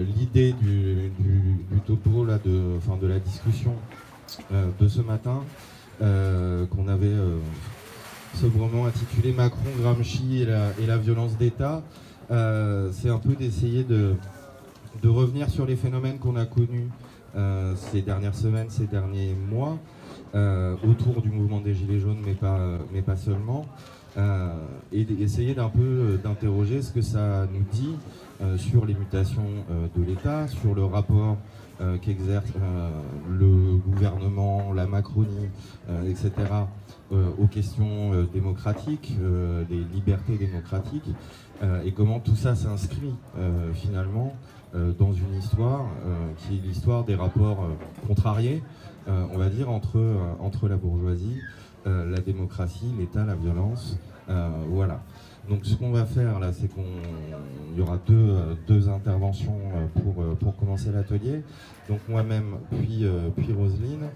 l'idée du, topo de, la discussion euh, de ce matin euh, qu'on avait euh, sobrement intitulé Macron, Gramsci et la, violence d'État. c'est un peu d'essayer de, revenir sur les phénomènes qu'on a connus ces dernières semaines, ces derniers mois, autour du mouvement des Gilets jaunes, mais pas seulement. Et d'essayer d'un peu d'interroger ce que ça nous dit euh, sur les mutations euh, de l'État, sur le rapport euh, qu'exerce le gouvernement, la Macronie, etc., aux questions démocratiques, des libertés démocratiques, et comment tout ça s'inscrit finalement dans une histoire qui est l'histoire des rapports contrariés, on va dire, entre, entre la bourgeoisie, la démocratie, l'État, la violence. voilà. Donc ce qu'on va faire là, c'est qu'il y aura deux, deux interventions euh, pour, euh, commencer l'atelier. Donc moi-même, puis, euh, puis Roselyne,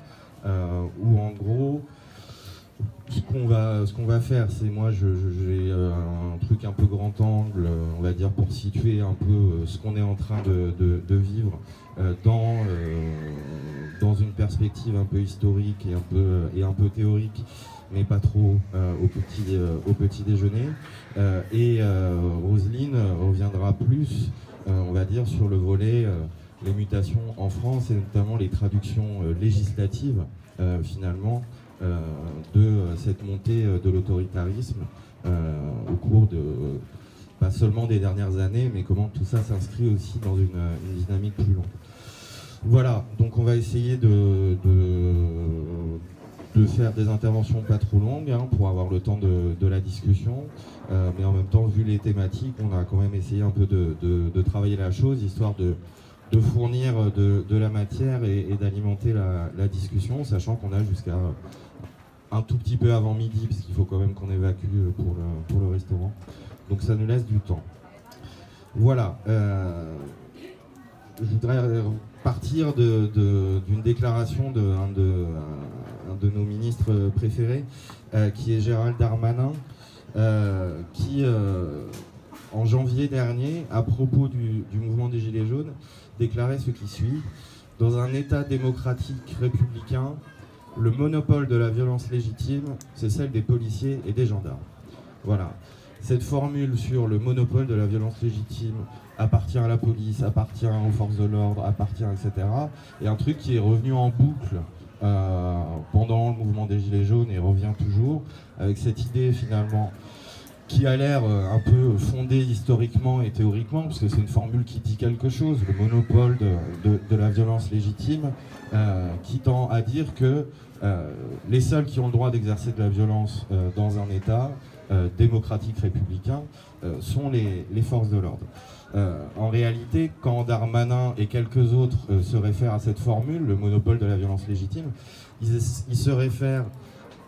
où en gros, ce qu'on va, qu'on faire, c'est moi, j'ai un truc un peu grand angle, on va dire, pour situer un peu ce qu'on est en train de, vivre dans, dans une perspective un peu historique et un peu, théorique mais pas trop euh, au, petit, euh, au petit déjeuner. Euh, et Roselyne reviendra plus, on va dire, sur le volet les mutations en France et notamment les traductions législatives, finalement, de cette montée de l'autoritarisme au cours de pas seulement des dernières années, mais comment tout ça s'inscrit aussi dans une, dynamique plus longue. Voilà, donc on va essayer de, de faire des interventions pas trop longues hein, pour avoir le temps de, la discussion. Euh, mais en même temps, vu les thématiques, on a quand même essayé un peu de, travailler la chose, histoire de, fournir de, la matière et, d'alimenter la, discussion, sachant qu'on a jusqu'à un tout petit peu avant midi, parce qu'il faut quand même qu'on évacue pour le, pour le restaurant. Donc ça nous laisse du temps. Voilà. Euh, je voudrais partir d'une déclaration d'un de, de, nos ministres préférés, euh, qui est Gérald Darmanin, euh, qui, euh, en janvier dernier, à propos du, mouvement des Gilets jaunes, déclarait ce qui suit. Dans un État démocratique républicain, le monopole de la violence légitime, c'est celle des policiers et des gendarmes. Voilà. Cette formule sur le monopole de la violence légitime appartient à la police, appartient aux forces de l'ordre, appartient, etc. Et un truc qui est revenu en boucle euh, pendant le mouvement des Gilets jaunes et revient toujours, avec cette idée finalement qui a l'air euh, un peu fondée historiquement et théoriquement, parce que c'est une formule qui dit quelque chose, le monopole de, la violence légitime, euh, qui tend à dire que les seuls qui ont le droit d'exercer de la violence dans un État démocratique républicain sont les forces de l'ordre. Euh, en réalité, quand Darmanin et quelques autres euh, se réfèrent à cette formule, le monopole de la violence légitime, ils, se réfèrent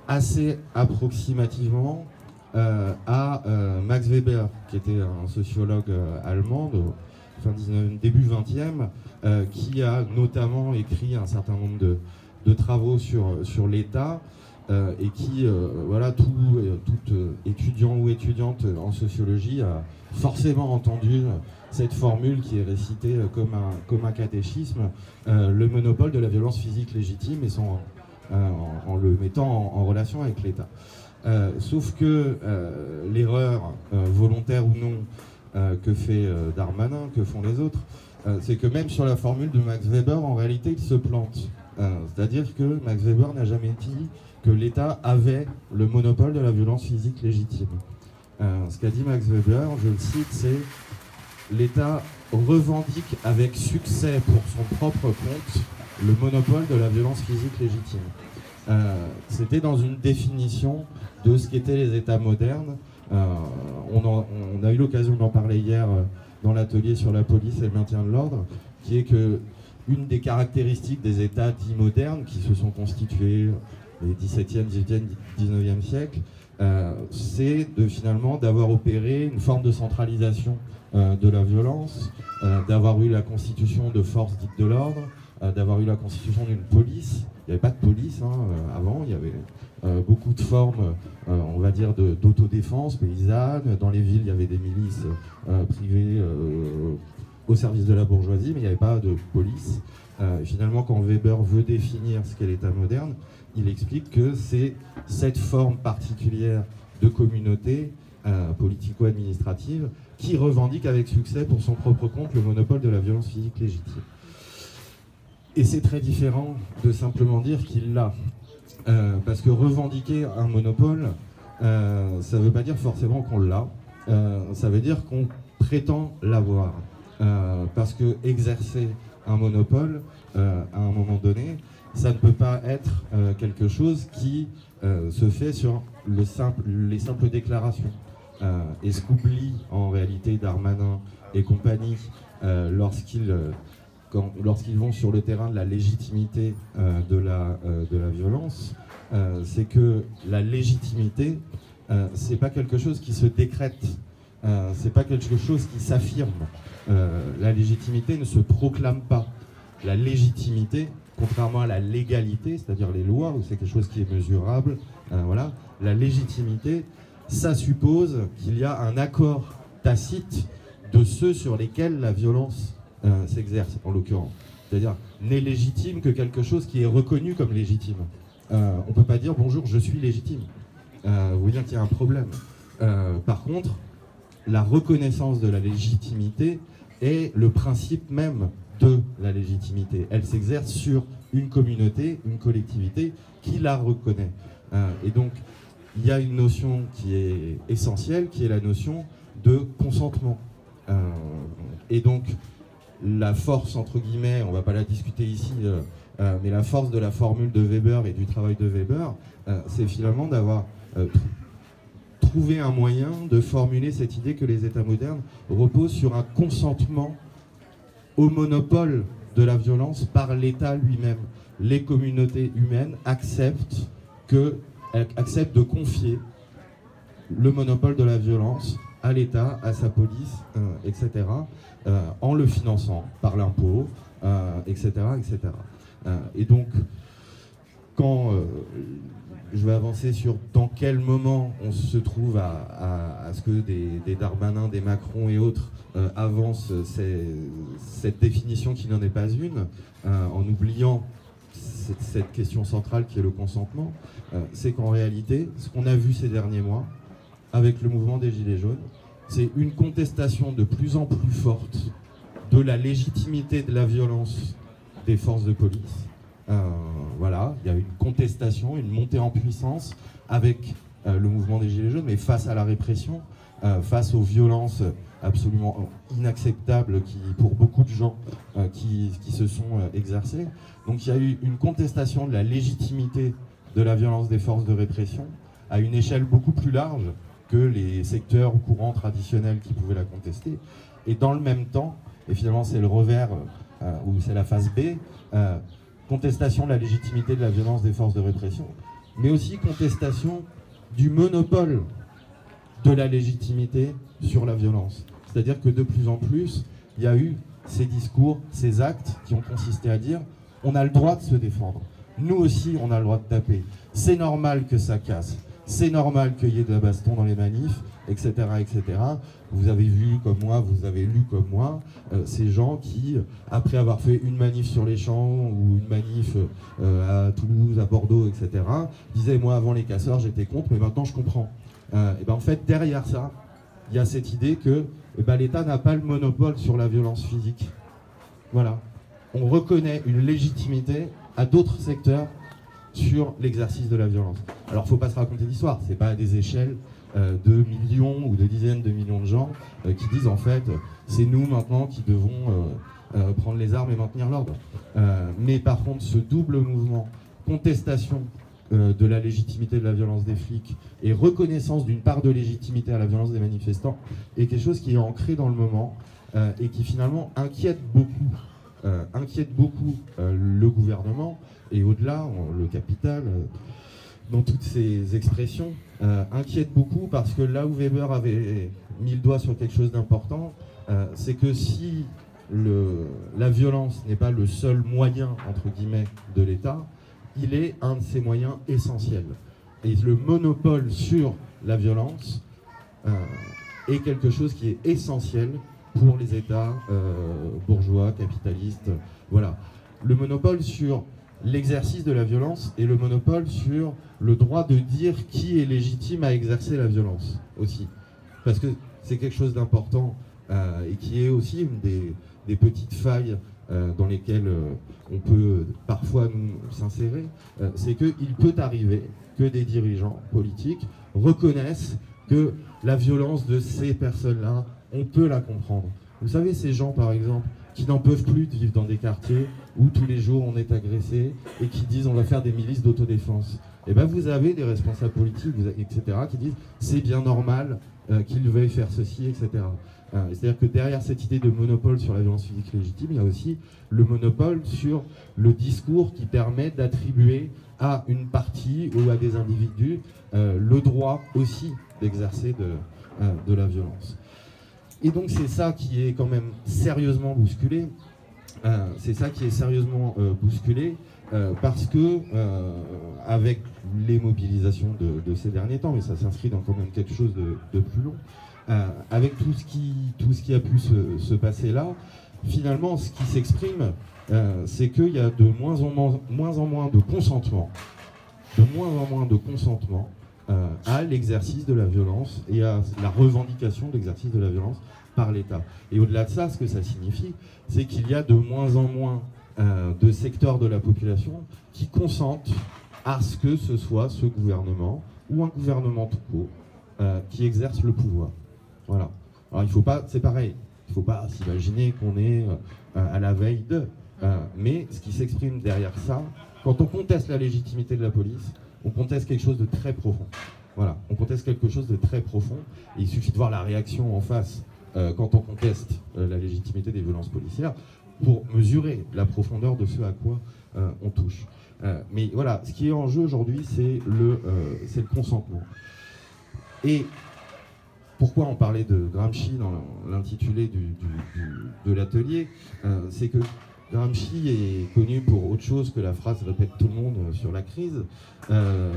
assez approximativement euh, à Max Weber, qui était un sociologue allemand de fin 19, début 20e, qui a notamment écrit un certain nombre de, travaux sur, sur l'État. Et qui, voilà, tout, tout étudiant ou étudiante en sociologie a forcément entendu cette formule qui est récitée euh, comme un, comme un catéchisme, euh, le monopole de la violence physique légitime et euh, en, le mettant en, relation avec l'État. sauf que l'erreur, volontaire ou non, que fait Darmanin, que font les autres, c'est que même sur la formule de Max Weber, en réalité, il se plante. C'est-à-dire que Max Weber n'a jamais dit que l'État avait le monopole de la violence physique légitime. ce qu'a dit Max Weber, je le cite, c'est l'État revendique avec succès pour son propre compte le monopole de la violence physique légitime. Euh, c'était dans une définition de ce qu'étaient les États modernes. Euh, on, a eu l'occasion d'en parler hier euh, dans l'atelier sur la police et le maintien de l'ordre, qui est que une des caractéristiques des États dits modernes qui se sont constitués les 17e, 18e, 19e siècles, c'est finalement d'avoir opéré une forme de centralisation euh, de la violence, euh, d'avoir eu la constitution de forces dites de l'ordre, euh, d'avoir eu la constitution d'une police. Il n'y avait pas de police hein, avant, il y avait beaucoup de formes, on va dire, d'autodéfense paysanne. Dans les villes, il y avait des milices privées au service de la bourgeoisie, mais il n'y avait pas de police. finalement, quand Weber veut définir ce qu'est l'État moderne, il explique que c'est cette forme particulière de communauté politico-administrative qui revendique avec succès pour son propre compte le monopole de la violence physique légitime. Et c'est très différent de simplement dire qu'il l'a. Euh, parce que revendiquer un monopole, euh, ça ne veut pas dire forcément qu'on l'a. Euh, ça veut dire qu'on prétend l'avoir. parce que exercer un monopole, à un moment donné, ça ne peut pas être quelque chose qui se fait sur les simples déclarations. Euh, et ce qu'oublie en réalité Darmanin et compagnie euh, lorsqu'ils euh, lorsqu'ils vont sur le terrain de la légitimité de, la, de la violence, c'est que la légitimité, c'est pas quelque chose qui se décrète, c'est pas quelque chose qui s'affirme. la légitimité ne se proclame pas. La légitimité, contrairement à la légalité, c'est-à-dire les lois, où c'est quelque chose qui est mesurable, voilà, la légitimité, ça suppose qu'il y a un accord tacite de ceux sur lesquels la violence euh, s'exerce, en l'occurrence. C'est-à-dire, n'est légitime que quelque chose qui est reconnu comme légitime. Euh, on ne peut pas dire bonjour, je suis légitime. Euh, vous voyez qu'il y a un problème. par contre, la reconnaissance de la légitimité est le principe même de la légitimité. Elle s'exerce sur une communauté, une collectivité qui la reconnaît. et donc, il y a une notion qui est essentielle, qui est la notion de consentement. Euh, et donc, la force, entre guillemets, on ne va pas la discuter ici, euh, euh, mais la force de la formule de Weber et du travail de Weber, c'est finalement d'avoir trouvé un moyen de formuler cette idée que les États modernes reposent sur un consentement au monopole de la violence par l'État lui-même. Les communautés humaines acceptent que accepte de confier le monopole de la violence à l'État, à sa police, euh, etc., euh, en le finançant par l'impôt, etc., euh, etc. et donc, quand je vais avancer sur dans quel moment on se trouve à, ce que des, des, Darmanin, des Macron et autres avancent cette définition qui n'en est pas une, en oubliant cette, question centrale qui est le consentement, euh, c'est qu'en réalité, ce qu'on a vu ces derniers mois, avec le mouvement des Gilets jaunes, c'est une contestation de plus en plus forte de la légitimité de la violence des forces de police. Euh, voilà, il y a une contestation, une montée en puissance avec euh, le mouvement des Gilets jaunes, mais face à la répression, face aux violences absolument inacceptables qui, pour beaucoup de gens qui, qui, se sont exercées. Donc il y a eu une contestation de la légitimité de la violence des forces de répression à une échelle beaucoup plus large que les secteurs courants traditionnels qui pouvaient la contester. Et dans le même temps, et finalement c'est le revers, euh, ou c'est la phase B, euh, contestation de la légitimité de la violence des forces de répression, mais aussi contestation du monopole de la légitimité sur la violence. C'est-à-dire que de plus en plus, il y a eu ces discours, ces actes qui ont consisté à dire on a le droit de se défendre. Nous aussi, on a le droit de taper. C'est normal que ça casse. C'est normal qu'il y ait de la baston dans les manifs, etc., etc. Vous avez vu comme moi, vous avez lu comme moi, euh, ces gens qui, après avoir fait une manif sur les champs ou une manif euh, à Toulouse, à Bordeaux, etc., disaient moi avant les casseurs j'étais contre, mais maintenant je comprends. Euh, et ben en fait derrière ça, il y a cette idée que eh ben, l'État n'a pas le monopole sur la violence physique. Voilà on reconnaît une légitimité à d'autres secteurs sur l'exercice de la violence. Alors, il faut pas se raconter l'histoire, ce n'est pas à des échelles euh, de millions ou de dizaines de millions de gens euh, qui disent en fait, c'est nous maintenant qui devons euh, prendre les armes et maintenir l'ordre. mais par contre, ce double mouvement, contestation de la légitimité de la violence des flics et reconnaissance d'une part de légitimité à la violence des manifestants est quelque chose qui est ancré dans le moment et qui finalement inquiète beaucoup euh, inquiète beaucoup euh, le gouvernement et au-delà, le capital, euh, dans toutes ces expressions, inquiète beaucoup parce que là où Weber avait mis le doigt sur quelque chose d'important, c'est que si le, la violence n'est pas le seul moyen, entre guillemets, de l'État, il est un de ses moyens essentiels. Et le monopole sur la violence est quelque chose qui est essentiel pour les États bourgeois, capitalistes. Voilà. Le monopole sur l'exercice de la violence et le monopole sur le droit de dire qui est légitime à exercer la violence aussi. Parce que c'est quelque chose d'important euh, et qui est aussi une des, petites failles euh, dans lesquelles euh, on peut parfois nous s'insérer, c'est qu'il peut arriver que des dirigeants politiques reconnaissent que la violence de ces personnes-là, on peut la comprendre. Vous savez, ces gens, par exemple, qui n'en peuvent plus de vivre dans des quartiers où tous les jours on est agressé et qui disent on va faire des milices d'autodéfense. Et eh bien vous avez des responsables politiques, etc., qui disent c'est bien normal euh, qu'ils veuillent faire ceci, etc. Euh, c'est-à-dire que derrière cette idée de monopole sur la violence physique légitime, il y a aussi le monopole sur le discours qui permet d'attribuer à une partie ou à des individus euh, le droit aussi d'exercer de, de la violence. Et donc c'est ça qui est quand même sérieusement bousculé. Euh, c'est ça qui est sérieusement euh, bousculé euh, parce que avec les mobilisations de, ces derniers temps, mais ça s'inscrit dans quand même quelque chose de, plus long, avec tout ce, qui, tout ce qui a pu se, passer là, finalement ce qui s'exprime, c'est qu'il y a de moins en moins, moins en moins de consentement, de moins en moins de consentement euh, à l'exercice de la violence et à la revendication de l'exercice de la violence par l'État. Et au-delà de ça, ce que ça signifie, c'est qu'il y a de moins en moins euh, de secteurs de la population qui consentent à ce que ce soit ce gouvernement ou un gouvernement tout court euh, qui exerce le pouvoir. Voilà. Alors il faut pas, c'est pareil, il faut pas s'imaginer qu'on est à la veille de. mais ce qui s'exprime derrière ça, quand on conteste la légitimité de la police, on conteste quelque chose de très profond. Voilà, on conteste quelque chose de très profond. Il suffit de voir la réaction en face euh, quand on conteste euh, la légitimité des violences policières pour mesurer la profondeur de ce à quoi euh, on touche. mais voilà, ce qui est en jeu aujourd'hui, c'est le, le consentement. Et pourquoi on parlait de Gramsci dans l'intitulé de l'atelier C'est que Gramsci est connu pour autre chose que la phrase répète tout le monde sur la crise. Euh,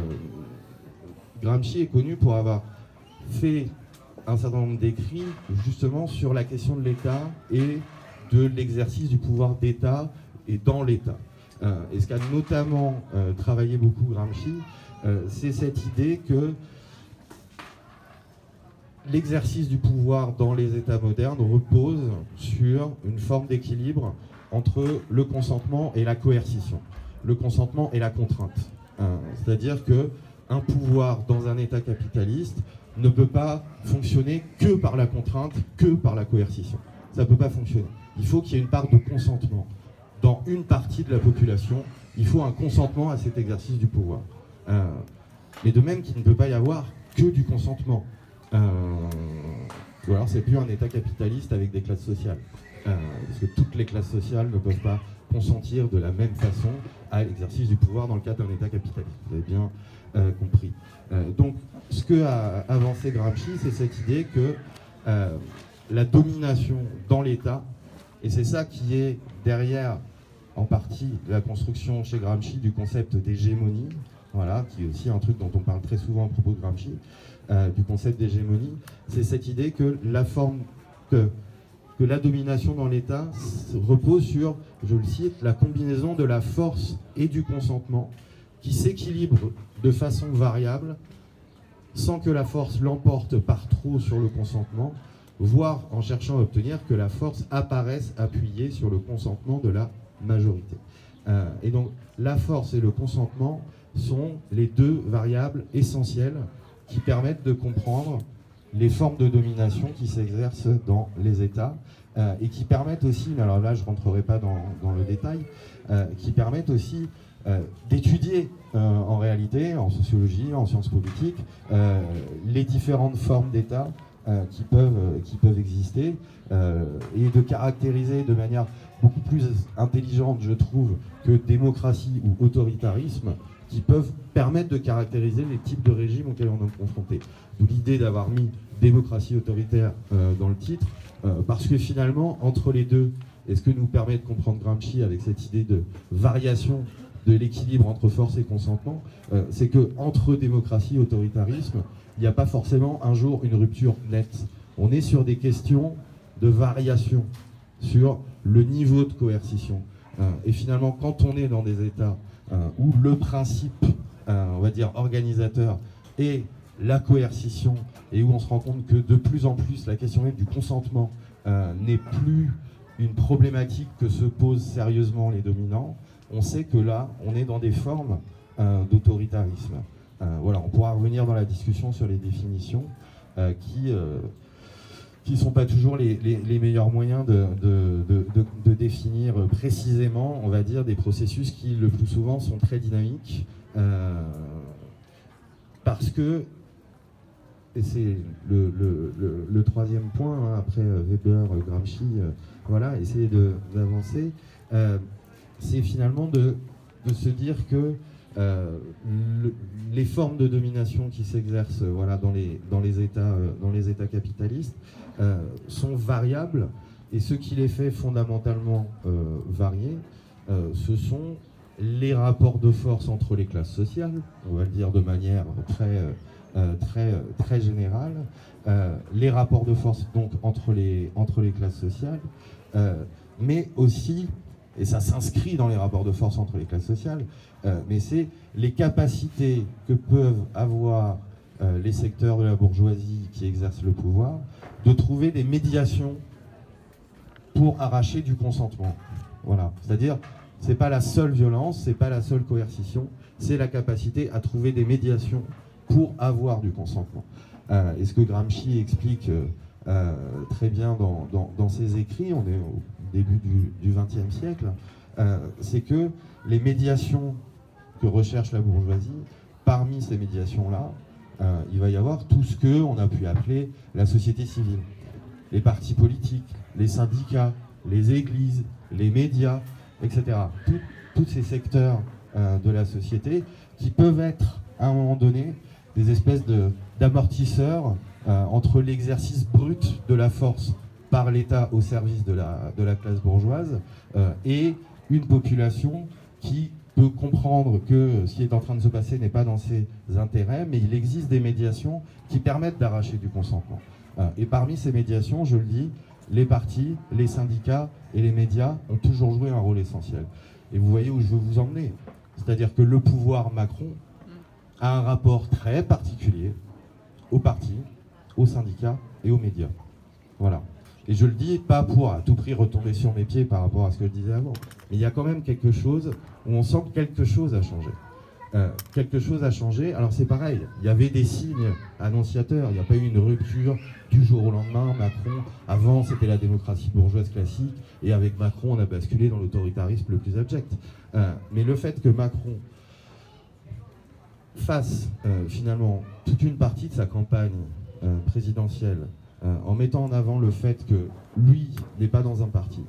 Gramsci est connu pour avoir fait un certain nombre d'écrits justement sur la question de l'État et de l'exercice du pouvoir d'État et dans l'État. Euh, et ce qu'a notamment euh, travaillé beaucoup Gramsci, c'est cette idée que l'exercice du pouvoir dans les États modernes repose sur une forme d'équilibre entre le consentement et la coercition, le consentement et la contrainte. Euh, c'est-à-dire que un pouvoir dans un État capitaliste ne peut pas fonctionner que par la contrainte, que par la coercition. Ça ne peut pas fonctionner. Il faut qu'il y ait une part de consentement. Dans une partie de la population, il faut un consentement à cet exercice du pouvoir. Euh, mais de même qu'il ne peut pas y avoir que du consentement. Euh, ou alors c'est plus un État capitaliste avec des classes sociales. Euh, parce que toutes les classes sociales ne peuvent pas consentir de la même façon à l'exercice du pouvoir dans le cadre d'un État capitaliste. Vous avez bien euh, compris. Donc, ce que a avancé Gramsci, c'est cette idée que la domination dans l'État, et c'est ça qui est derrière, en partie, la construction chez Gramsci du concept d'hégémonie, voilà, qui est aussi un truc dont on parle très souvent à propos de Gramsci, du concept d'hégémonie, c'est cette idée que la forme que que la domination dans l'État repose sur, je le cite, la combinaison de la force et du consentement qui s'équilibre de façon variable sans que la force l'emporte par trop sur le consentement, voire en cherchant à obtenir que la force apparaisse appuyée sur le consentement de la majorité. Euh, et donc la force et le consentement sont les deux variables essentielles qui permettent de comprendre les formes de domination qui s'exercent dans les États euh, et qui permettent aussi, alors là je ne rentrerai pas dans, le détail, euh, qui permettent aussi euh, d'étudier en réalité, en sociologie, en sciences politiques, les différentes formes d'État qui, peuvent, qui peuvent exister et de caractériser de manière beaucoup plus intelligente, je trouve, que démocratie ou autoritarisme, qui peuvent permettre de caractériser les types de régimes auxquels on est confronté. D'où l'idée d'avoir mis démocratie autoritaire euh, dans le titre, euh, parce que finalement, entre les deux, et ce que nous permet de comprendre Gramsci avec cette idée de variation de l'équilibre entre force et consentement, euh, c'est que entre démocratie et autoritarisme, il n'y a pas forcément un jour une rupture nette. On est sur des questions de variation sur le niveau de coercition. et finalement, quand on est dans des États où le principe, on va dire, organisateur est la coercition et où on se rend compte que de plus en plus la question même du consentement n'est plus une problématique que se posent sérieusement les dominants, on sait que là, on est dans des formes euh, d'autoritarisme. Euh, voilà, on pourra revenir dans la discussion sur les définitions euh, qui qui ne sont pas toujours les, meilleurs moyens de, définir précisément, on va dire, des processus qui le plus souvent sont très dynamiques. parce que, et c'est le, troisième point, hein, après Weber, Gramsci, voilà, essayer d'avancer, euh, c'est finalement de, se dire que euh, les formes de domination qui s'exercent voilà, dans, les, dans, les états, euh, dans les États capitalistes sont variables. Et ce qui les fait fondamentalement varier, ce sont les rapports de force entre les classes sociales, on va le dire de manière très, très, très générale, les rapports de force donc entre les, entre les classes sociales, euh, mais aussi, et ça s'inscrit dans les rapports de force entre les classes sociales, euh, mais c'est les capacités que peuvent avoir euh, les secteurs de la bourgeoisie qui exercent le pouvoir de trouver des médiations pour arracher du consentement. Voilà, c'est-à-dire c'est pas la seule violence, c'est pas la seule coercition, c'est la capacité à trouver des médiations pour avoir du consentement. et ce que Gramsci explique euh, très bien dans, ses écrits, on est au début du XXe siècle, euh, c'est que les médiations que recherche la bourgeoisie, parmi ces médiations-là, euh, il va y avoir tout ce que on a pu appeler la société civile, les partis politiques, les syndicats, les églises, les médias, etc. tous ces secteurs de la société qui peuvent être à un moment donné des espèces d'amortisseurs euh, entre l'exercice brut de la force par l'État au service de la, de la classe bourgeoise euh, et une population qui peut comprendre que ce qui est en train de se passer n'est pas dans ses intérêts, mais il existe des médiations qui permettent d'arracher du consentement. Euh, et parmi ces médiations, je le dis, les partis, les syndicats et les médias ont toujours joué un rôle essentiel. Et vous voyez où je veux vous emmener. C'est-à-dire que le pouvoir Macron a un rapport très particulier aux partis, aux syndicats et aux médias. Voilà. Et je le dis pas pour à tout prix retomber sur mes pieds par rapport à ce que je disais avant, mais il y a quand même quelque chose où on sent que quelque chose a changé. Euh, quelque chose a changé. Alors c'est pareil, il y avait des signes annonciateurs, il n'y a pas eu une rupture du jour au lendemain. Macron, avant c'était la démocratie bourgeoise classique, et avec Macron on a basculé dans l'autoritarisme le plus abject. Euh, mais le fait que Macron fasse euh, finalement toute une partie de sa campagne présidentielle, en mettant en avant le fait que lui n'est pas dans un parti,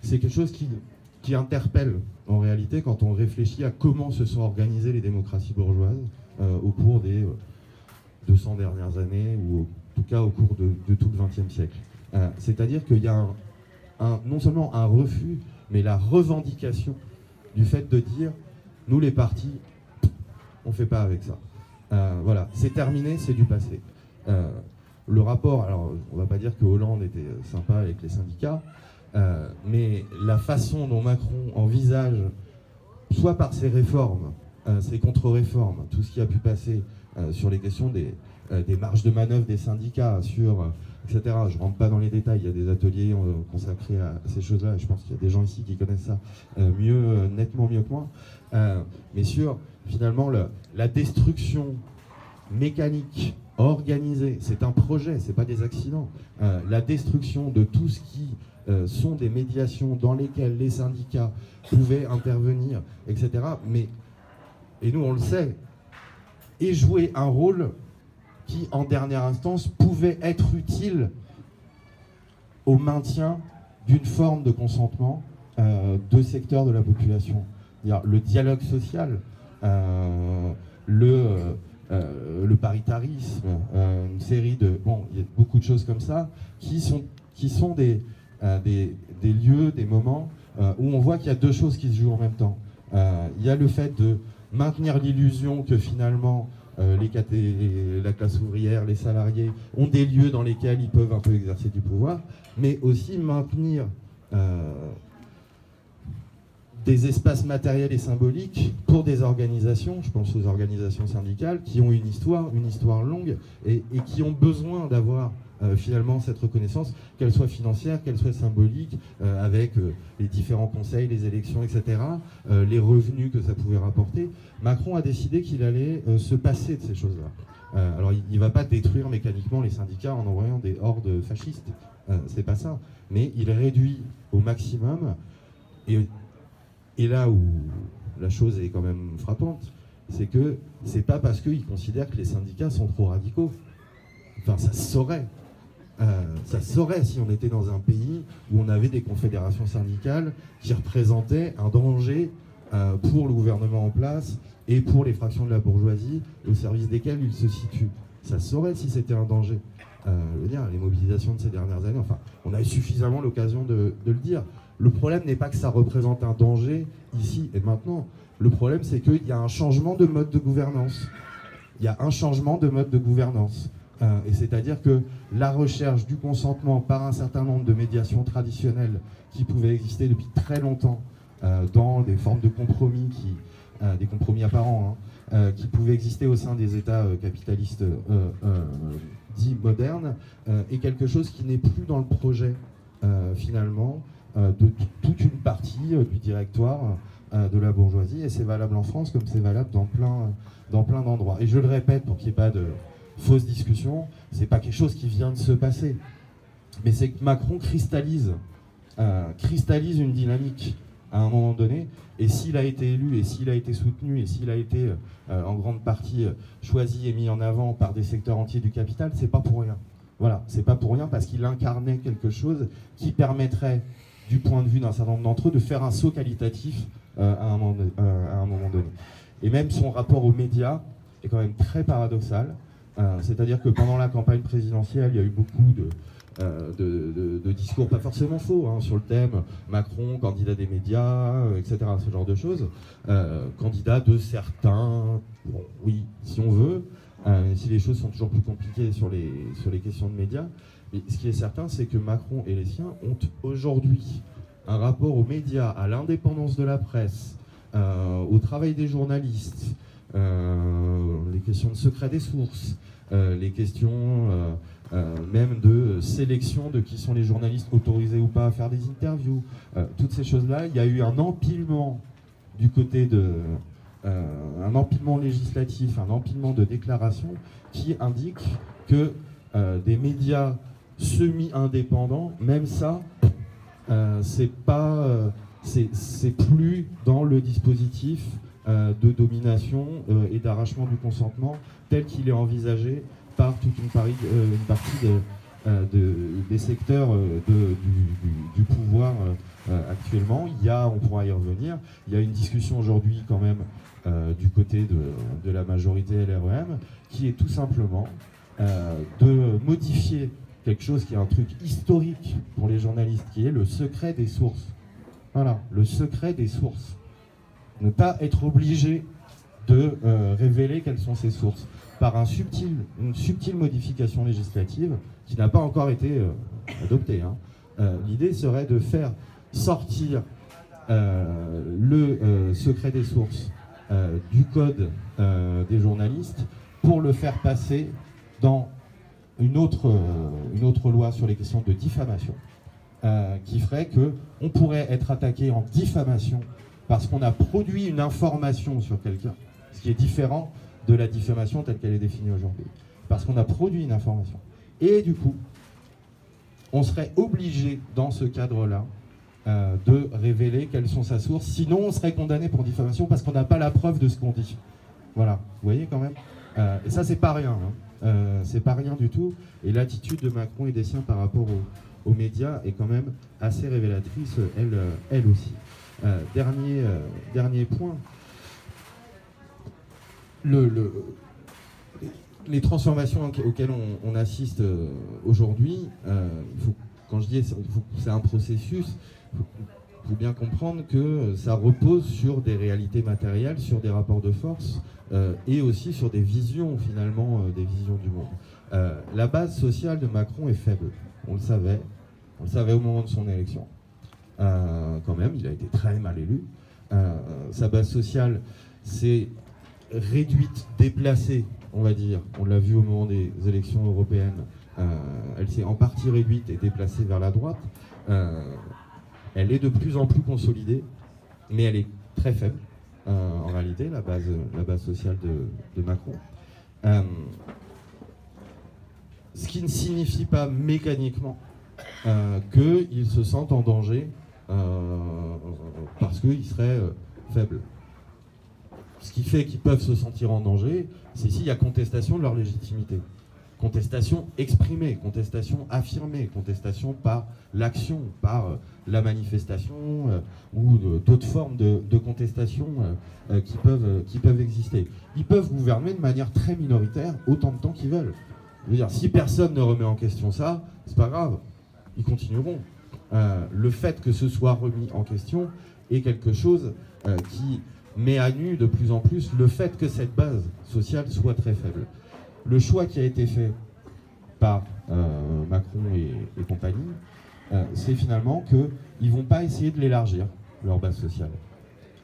c'est quelque chose qui, qui, interpelle en réalité quand on réfléchit à comment se sont organisées les démocraties bourgeoises euh, au cours des 200 dernières années ou en tout cas au cours de, tout le XXe siècle. C'est-à-dire qu'il y a non seulement un refus, mais la revendication du fait de dire nous les partis, on ne fait pas avec ça. Euh, voilà, c'est terminé, c'est du passé. Euh, le rapport, alors on va pas dire que Hollande était sympa avec les syndicats, euh, mais la façon dont Macron envisage, soit par ses réformes, ses contre-réformes, tout ce qui a pu passer sur les questions des, marges de manœuvre des syndicats, sur etc. Je rentre pas dans les détails, il y a des ateliers consacrés à ces choses-là, je pense qu'il y a des gens ici qui connaissent ça mieux, nettement mieux que moi. mais sur finalement la destruction mécanique, organisée, c'est un projet, c'est pas des accidents. Euh, la destruction de tout ce qui euh, sont des médiations dans lesquelles les syndicats pouvaient intervenir, etc. Mais, et nous on le sait, et jouer un rôle qui, en dernière instance, pouvait être utile au maintien d'une forme de consentement euh, de secteurs de la population. Le dialogue social, euh, le, euh, paritarisme, euh, une série de... Bon, il y a beaucoup de choses comme ça qui sont, qui sont des, des, des, lieux, des moments où on voit qu'il y a deux choses qui se jouent en même temps. il y a le fait de maintenir l'illusion que finalement les, la classe ouvrière, les salariés ont des lieux dans lesquels ils peuvent un peu exercer du pouvoir, mais aussi maintenir des espaces matériels et symboliques pour des organisations, je pense aux organisations syndicales, qui ont une histoire, une histoire longue, et, qui ont besoin d'avoir euh, finalement cette reconnaissance, qu'elle soit financière, qu'elle soit symbolique, euh, avec euh, les différents conseils, les élections, etc., les revenus que ça pouvait rapporter. Macron a décidé qu'il allait se passer de ces choses-là. alors il ne va pas détruire mécaniquement les syndicats en envoyant des hordes fascistes, c'est pas ça, mais il réduit au maximum et là où la chose est quand même frappante, c'est que c'est pas parce qu'ils considèrent que les syndicats sont trop radicaux. Enfin, ça se saurait. Euh, ça saurait si on était dans un pays où on avait des confédérations syndicales qui représentaient un danger euh, pour le gouvernement en place et pour les fractions de la bourgeoisie au service desquelles ils se situent. Ça saurait si c'était un danger. Euh, dire, les mobilisations de ces dernières années, enfin, on a eu suffisamment l'occasion de le dire. Le problème n'est pas que ça représente un danger ici et maintenant. Le problème, c'est qu'il y a un changement de mode de gouvernance. Il y a un changement de mode de gouvernance. Euh, et c'est-à-dire que la recherche du consentement par un certain nombre de médiations traditionnelles qui pouvaient exister depuis très longtemps euh, dans des formes de compromis, qui, euh, des compromis apparents, hein, qui pouvaient exister au sein des États capitalistes dits modernes, est quelque chose qui n'est plus dans le projet finalement de toute une partie du directoire de la bourgeoisie, et c'est valable en France comme c'est valable dans plein, dans plein d'endroits. Et je le répète pour qu'il n'y ait pas de fausse discussion, c'est pas quelque chose qui vient de se passer, mais c'est que Macron cristallise, cristallise une dynamique à un moment donné, et s'il a été élu, et s'il a été soutenu, et s'il a été en grande partie choisi et mis en avant par des secteurs entiers du capital, c'est pas pour rien. Voilà, c'est pas pour rien parce qu'il incarnait quelque chose qui permettrait du point de vue d'un certain nombre d'entre eux, de faire un saut qualitatif euh, euh, à, un moment, donné. Et même son rapport aux médias est quand même très paradoxal. Euh, c'est-à-dire que pendant la campagne présidentielle, il y a eu beaucoup de, de, discours pas forcément faux hein, sur le thème Macron, candidat des médias, etc. Ce genre de choses. candidat de certains, oui, si on veut, si les choses sont toujours plus compliquées sur les, sur les questions de médias. Mais ce qui est certain, c'est que Macron et les siens ont aujourd'hui un rapport aux médias, à l'indépendance de la presse, euh, au travail des journalistes, euh, les questions de secret des sources, euh, les questions même de sélection de qui sont les journalistes autorisés ou pas à faire des interviews, toutes ces choses-là, il y a eu un empilement du côté de... un empilement législatif, un empilement de déclarations qui indique que des médias semi-indépendant, même ça, euh, c'est pas, euh, c'est plus dans le dispositif euh, de domination et d'arrachement du consentement tel qu'il est envisagé par toute une, partie des secteurs du, pouvoir actuellement. Il y a, on pourra y revenir, il y a une discussion aujourd'hui quand même du côté de, la majorité LREM qui est tout simplement de modifier quelque chose qui est un truc historique pour les journalistes, qui est le secret des sources. Voilà, le secret des sources. Ne pas être obligé de euh, révéler quelles sont ces sources par une subtile modification législative qui n'a pas encore été euh, adoptée. Hein. Euh, l'idée serait de faire sortir le secret des sources du code des journalistes pour le faire passer dans une autre, une autre loi sur les questions de diffamation qui ferait qu'on pourrait être attaqué en diffamation parce qu'on a produit une information sur quelqu'un, ce qui est différent de la diffamation telle qu'elle est définie aujourd'hui. Parce qu'on a produit une information. Et du coup, on serait obligé, dans ce cadre-là, euh, de révéler quelles sont sa source. Sinon, on serait condamné pour diffamation parce qu'on n'a pas la preuve de ce qu'on dit. Voilà, vous voyez quand même Et ça, c'est pas rien. Hein. Euh, c'est pas rien du tout. Et l'attitude de Macron et des siens par rapport aux, médias est quand même assez révélatrice, euh, elle aussi. Euh, dernier, dernier point. Le, les transformations auxquelles on, assiste aujourd'hui, quand je dis c'est un processus, il faut bien comprendre que ça repose sur des réalités matérielles, sur des rapports de force et aussi sur des visions finalement, des visions du monde. la base sociale de Macron est faible, on le savait, on le savait au moment de son élection. Quand même, il a été très mal élu. sa base sociale s'est réduite, déplacée, on va dire. On l'a vu au moment des élections européennes. elle s'est en partie réduite et déplacée vers la droite. elle est de plus en plus consolidée mais elle est très faible, euh, en réalité, la base, la base sociale de, Macron. Euh, ce qui ne signifie pas mécaniquement euh, qu'ils se sentent en danger parce qu'ils seraient faibles. Ce qui fait qu'ils peuvent se sentir en danger, c'est s'il y a contestation de leur légitimité. Contestation exprimée, contestation affirmée, contestation par l'action, par euh, la manifestation euh, ou d'autres formes de, contestation euh, qui, peuvent, qui peuvent exister. Ils peuvent gouverner de manière très minoritaire autant de temps qu'ils veulent. Je veux dire, si personne ne remet en question ça, c'est pas grave, ils continueront. Le fait que ce soit remis en question est quelque chose qui met à nu de plus en plus le fait que cette base sociale soit très faible le choix qui a été fait par euh, Macron et, compagnie, euh, c'est finalement qu'ils ne vont pas essayer de l'élargir, leur base sociale.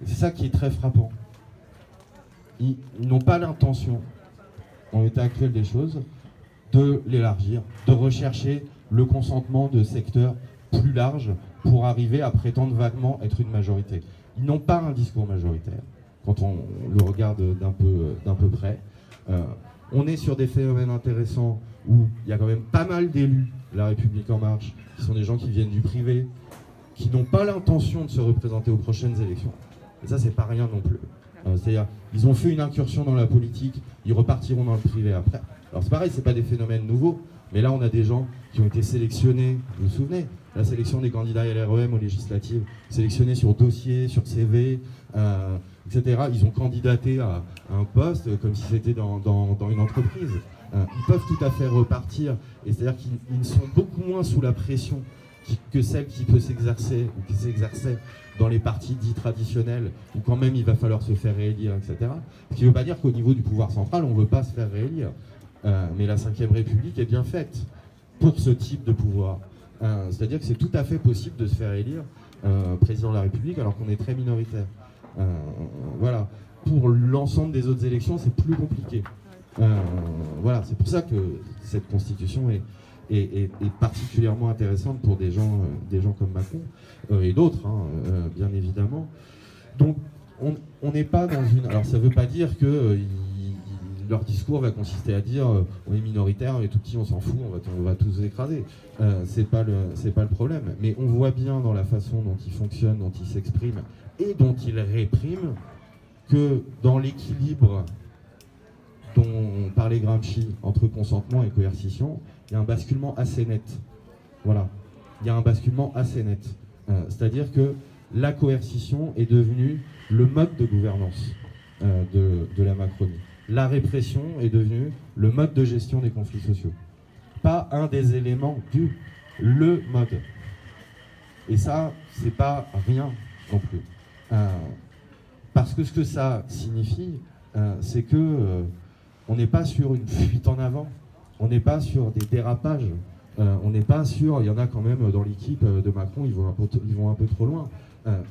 C'est ça qui est très frappant. Ils, n'ont pas l'intention, en l'état actuel des choses, de l'élargir, de rechercher le consentement de secteurs plus larges pour arriver à prétendre vaguement être une majorité. Ils n'ont pas un discours majoritaire, quand on le regarde d'un peu, peu près. Euh, on est sur des phénomènes intéressants où il y a quand même pas mal d'élus, La République En Marche, qui sont des gens qui viennent du privé, qui n'ont pas l'intention de se représenter aux prochaines élections. Et ça, c'est pas rien non plus. Euh, c'est-à-dire, ils ont fait une incursion dans la politique, ils repartiront dans le privé après. Alors c'est pareil, c'est pas des phénomènes nouveaux, mais là on a des gens qui ont été sélectionnés, vous vous souvenez, la sélection des candidats LREM aux législatives, sélectionnés sur dossier, sur CV, euh, etc. Ils ont candidaté à, un poste comme si c'était dans, une entreprise. Euh, ils peuvent tout à fait repartir, et c'est-à-dire qu'ils sont beaucoup moins sous la pression que celle qui peut s'exercer ou qui s'exerçait dans les partis dits traditionnels, où quand même il va falloir se faire réélire, etc. Ce qui ne veut pas dire qu'au niveau du pouvoir central, on ne veut pas se faire réélire. Euh, mais la Ve République est bien faite pour ce type de pouvoir. Euh, c'est-à-dire que c'est tout à fait possible de se faire élire président de la République alors qu'on est très minoritaire. Euh, voilà. Pour l'ensemble des autres élections, c'est plus compliqué. Euh, voilà, c'est pour ça que cette constitution est, particulièrement intéressante pour des gens, euh, des gens comme Macron et d'autres, hein, bien évidemment. Donc, on n'est pas dans une. Alors, ça ne veut pas dire que leur discours va consister à dire on est minoritaire, on est tout petit, on s'en fout, on va, tous écraser. le c'est pas le problème. Mais on voit bien dans la façon dont ils fonctionnent, dont ils s'expriment, et dont il réprime que dans l'équilibre dont parlait Gramsci entre consentement et coercition, il y a un basculement assez net. Voilà. Il y a un basculement assez net. Euh, c'est-à-dire que la coercition est devenue le mode de gouvernance euh, de, la Macronie. La répression est devenue le mode de gestion des conflits sociaux. Pas un des éléments du le mode. Et ça, c'est pas rien non plus. Euh, parce que ce que ça signifie, euh, c'est que euh, on n'est pas sur une fuite en avant, on n'est pas sur des dérapages, on n'est pas sur, il y en a quand même dans l'équipe de Macron, ils vont un peu, ils vont un peu trop loin,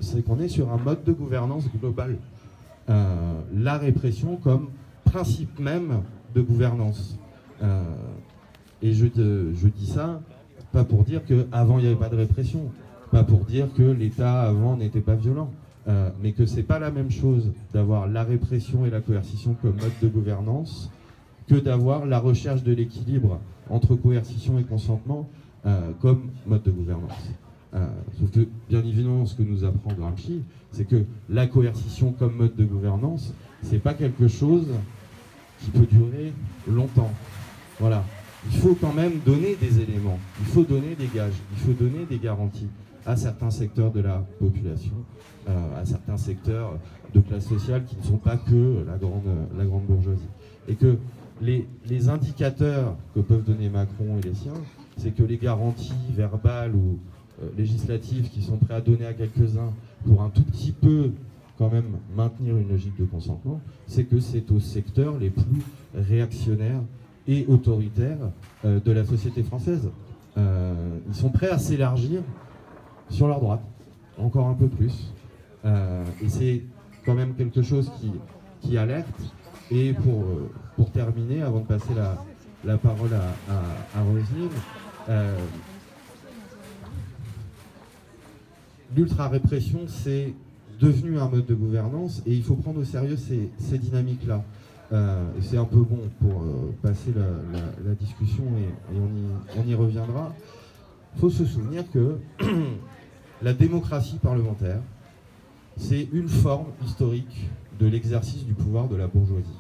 c'est qu'on est sur un mode de gouvernance global. la répression comme principe même de gouvernance. et je, dis ça, pas pour dire qu'avant il n'y avait pas de répression, pas pour dire que l'État avant n'était pas violent. Euh, mais que c'est pas la même chose d'avoir la répression et la coercition comme mode de gouvernance que d'avoir la recherche de l'équilibre entre coercition et consentement euh, comme mode de gouvernance. Euh, sauf que, bien évidemment, ce que nous apprend Gramsci, c'est que la coercition comme mode de gouvernance, c'est pas quelque chose qui peut durer longtemps. Voilà. Il faut quand même donner des éléments, il faut donner des gages, il faut donner des garanties à certains secteurs de la population, euh, à certains secteurs de classe sociale qui ne sont pas que la grande, la grande bourgeoisie. Et que les, les indicateurs que peuvent donner Macron et les siens, c'est que les garanties verbales ou euh, législatives qui sont prêts à donner à quelques-uns pour un tout petit peu quand même maintenir une logique de consentement, c'est que c'est aux secteurs les plus réactionnaires et autoritaires euh, de la société française. Euh, ils sont prêts à s'élargir sur leur droite, encore un peu plus. Euh, et c'est quand même quelque chose qui, qui alerte. Et pour, pour terminer, avant de passer la, la parole à, à, à Roselyne, l'ultra-répression, c'est devenu un mode de gouvernance et il faut prendre au sérieux ces, dynamiques-là. Euh, c'est un peu bon pour euh, passer la, discussion et, on, y, on, y, reviendra. Il faut se souvenir que la démocratie parlementaire, c'est une forme historique de l'exercice du pouvoir de la bourgeoisie.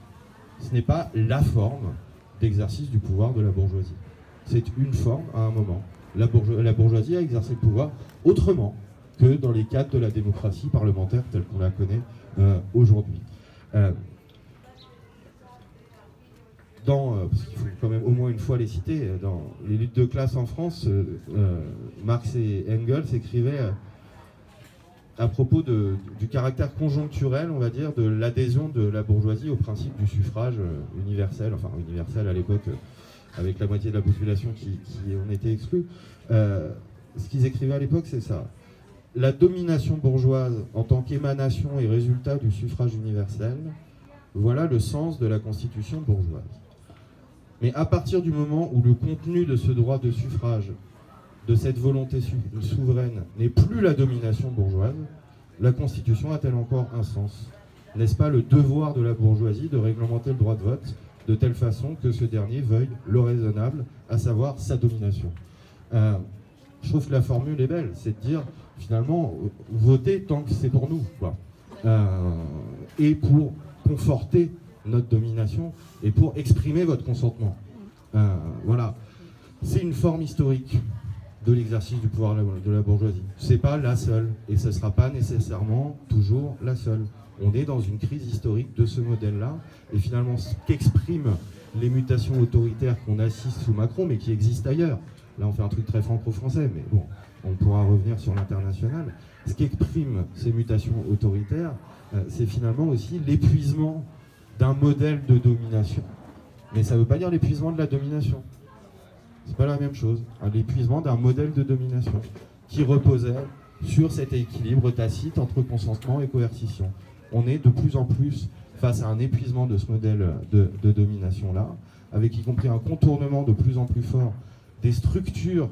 Ce n'est pas la forme d'exercice du pouvoir de la bourgeoisie. C'est une forme à un moment. La bourgeoisie a exercé le pouvoir autrement que dans les cadres de la démocratie parlementaire telle qu'on la connaît euh, aujourd'hui. Euh, dans, euh, parce qu'il faut quand même au moins une fois les citer, dans les luttes de classe en France, Marx et Engels écrivaient à propos du caractère conjoncturel, on va dire, de l'adhésion de la bourgeoisie au principe du suffrage universel, enfin universel à l'époque, avec la moitié de la population qui, qui en était exclue. ce qu'ils écrivaient à l'époque, c'est ça la domination bourgeoise en tant qu'émanation et résultat du suffrage universel, voilà le sens de la constitution bourgeoise. Mais à partir du moment où le contenu de ce droit de suffrage, de cette volonté souveraine, n'est plus la domination bourgeoise, la constitution a-t-elle encore un sens? N'est-ce pas le devoir de la bourgeoisie de réglementer le droit de vote de telle façon que ce dernier veuille le raisonnable, à savoir sa domination? Euh, Je trouve que la formule est belle, c'est de dire finalement, voter tant que c'est pour nous. Euh, et pour conforter notre domination et pour exprimer votre consentement. Euh, voilà. C'est une forme historique de l'exercice du pouvoir de la bourgeoisie. C'est pas la seule et ce ne sera pas nécessairement toujours la seule. On est dans une crise historique de ce modèle-là et finalement ce qu'expriment les mutations autoritaires qu'on assiste sous Macron mais qui existent ailleurs. Là on fait un truc très franco-français mais bon, on pourra revenir sur l'international, ce qui exprime ces mutations autoritaires, euh, c'est finalement aussi l'épuisement d'un modèle de domination. Mais ça ne veut pas dire l'épuisement de la domination. C'est pas la même chose. L'épuisement d'un modèle de domination qui reposait sur cet équilibre tacite entre consentement et coercition. On est de plus en plus face à un épuisement de ce modèle de, de domination-là, avec y compris un contournement de plus en plus fort des structures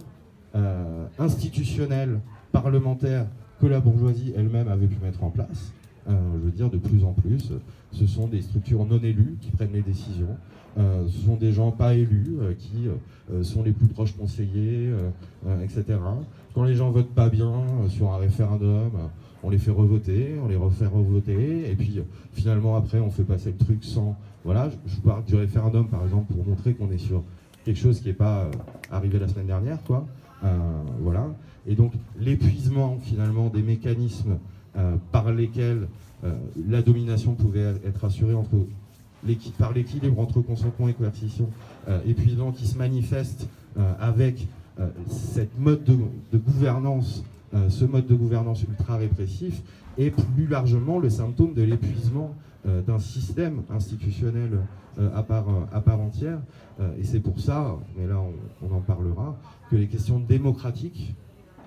euh, institutionnelle, parlementaire que la bourgeoisie elle-même avait pu mettre en place. Euh, je veux dire, de plus en plus, ce sont des structures non élues qui prennent les décisions. Euh, ce sont des gens pas élus qui sont les plus proches conseillers, etc. Quand les gens votent pas bien sur un référendum, on les fait revoter, on les refait revoter, et puis finalement après on fait passer le truc sans. Voilà, je vous parle du référendum par exemple pour montrer qu'on est sur quelque chose qui n'est pas arrivé la semaine dernière, quoi. Euh, voilà. Et donc l'épuisement finalement des mécanismes euh, par lesquels euh, la domination pouvait être assurée par l'équilibre entre consentement et coercition, épuisement qui se manifeste avec mode de, de gouvernance, ce mode de gouvernance ultra répressif, et plus largement le symptôme de l'épuisement d'un système institutionnel à, part, à part entière. et c'est pour ça, mais là on, en parlera, que les questions démocratiques,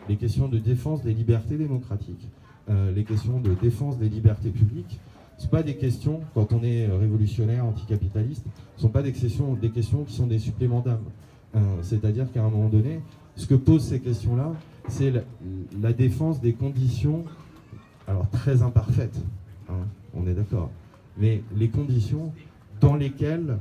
les questions de défense des libertés démocratiques, euh, les questions de défense des libertés publiques, ce pas des questions, quand on est révolutionnaire, anticapitaliste, ne sont pas des questions, des questions qui sont des suppléments d'âme. Euh, C'est-à-dire qu'à un moment donné, ce que posent ces questions-là, c'est la, la, défense des conditions, alors très imparfaites, hein, on est d'accord, mais les conditions dans lesquelles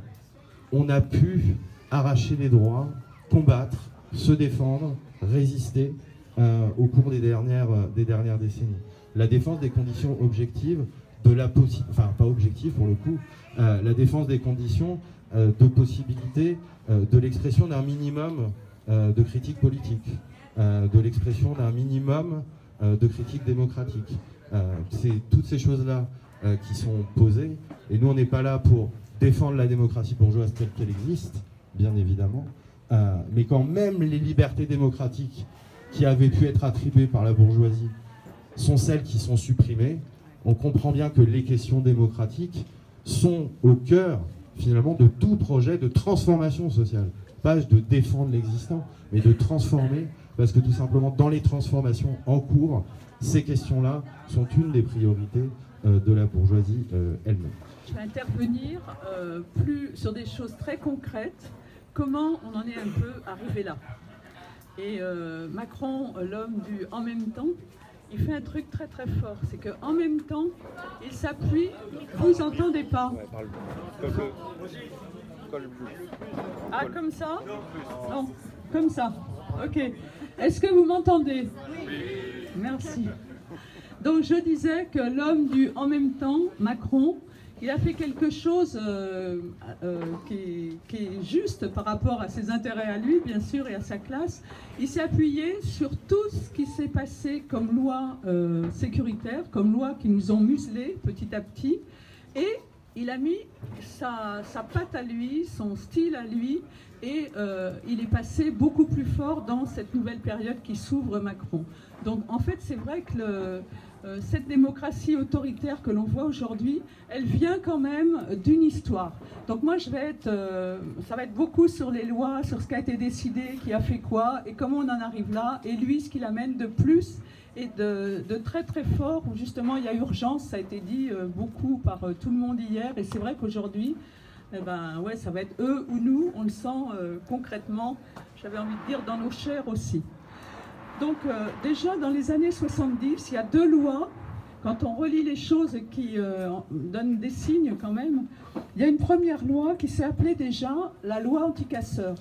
on a pu arracher les droits, combattre, se défendre, résister euh, au cours des dernières, euh, des dernières décennies. La défense des conditions objectives, de la enfin pas objectives pour le coup, euh, la défense des conditions de possibilité de l'expression d'un minimum de critique politique, de l'expression d'un minimum de critique démocratique. C'est toutes ces choses-là qui sont posées, et nous on n'est pas là pour défendre la démocratie bourgeoise telle qu'elle existe, bien évidemment, euh, mais quand même les libertés démocratiques qui avaient pu être attribuées par la bourgeoisie sont celles qui sont supprimées, on comprend bien que les questions démocratiques sont au cœur finalement de tout projet de transformation sociale. Pas de défendre l'existant, mais de transformer, parce que tout simplement dans les transformations en cours, ces questions-là sont une des priorités euh, de la bourgeoisie euh, elle-même. Je vais intervenir euh, plus sur des choses très concrètes. Comment on en est un peu arrivé là? Et Macron, l'homme du en même temps, il fait un truc très très fort. C'est qu'en même temps, il s'appuie. Vous entendez pas Ah, comme ça? Non, comme ça. Ok. Est-ce que vous m'entendez? Merci. Donc je disais que l'homme du en même temps, Macron, il a fait quelque chose euh, euh, qui, est, juste par rapport à ses intérêts à lui, bien sûr, et à sa classe. Il s'est appuyé sur tout ce qui s'est passé comme loi euh, sécuritaire, comme loi qui nous ont muselés petit à petit, et il a mis sa, sa patte à lui, son style à lui, et il est passé beaucoup plus fort dans cette nouvelle période qui s'ouvre Macron. Donc en fait, c'est vrai que le, euh, cette démocratie autoritaire que l'on voit aujourd'hui, elle vient quand même d'une histoire. Donc moi, je vais être, euh, ça va être beaucoup sur les lois, sur ce qui a été décidé, qui a fait quoi, et comment on en arrive là, et lui, ce qu'il amène de plus et de, très très fort, où justement il y a urgence, ça a été dit euh, beaucoup par tout le monde hier, et c'est vrai qu'aujourd'hui, eh ben, ouais, ça va être eux ou nous, on le sent concrètement, j'avais envie de dire, dans nos chairs aussi. Donc euh, déjà dans les années 70, il y a deux lois, quand on relit les choses qui euh, donnent des signes quand même, il y a une première loi qui s'est appelée déjà la loi anticasseur.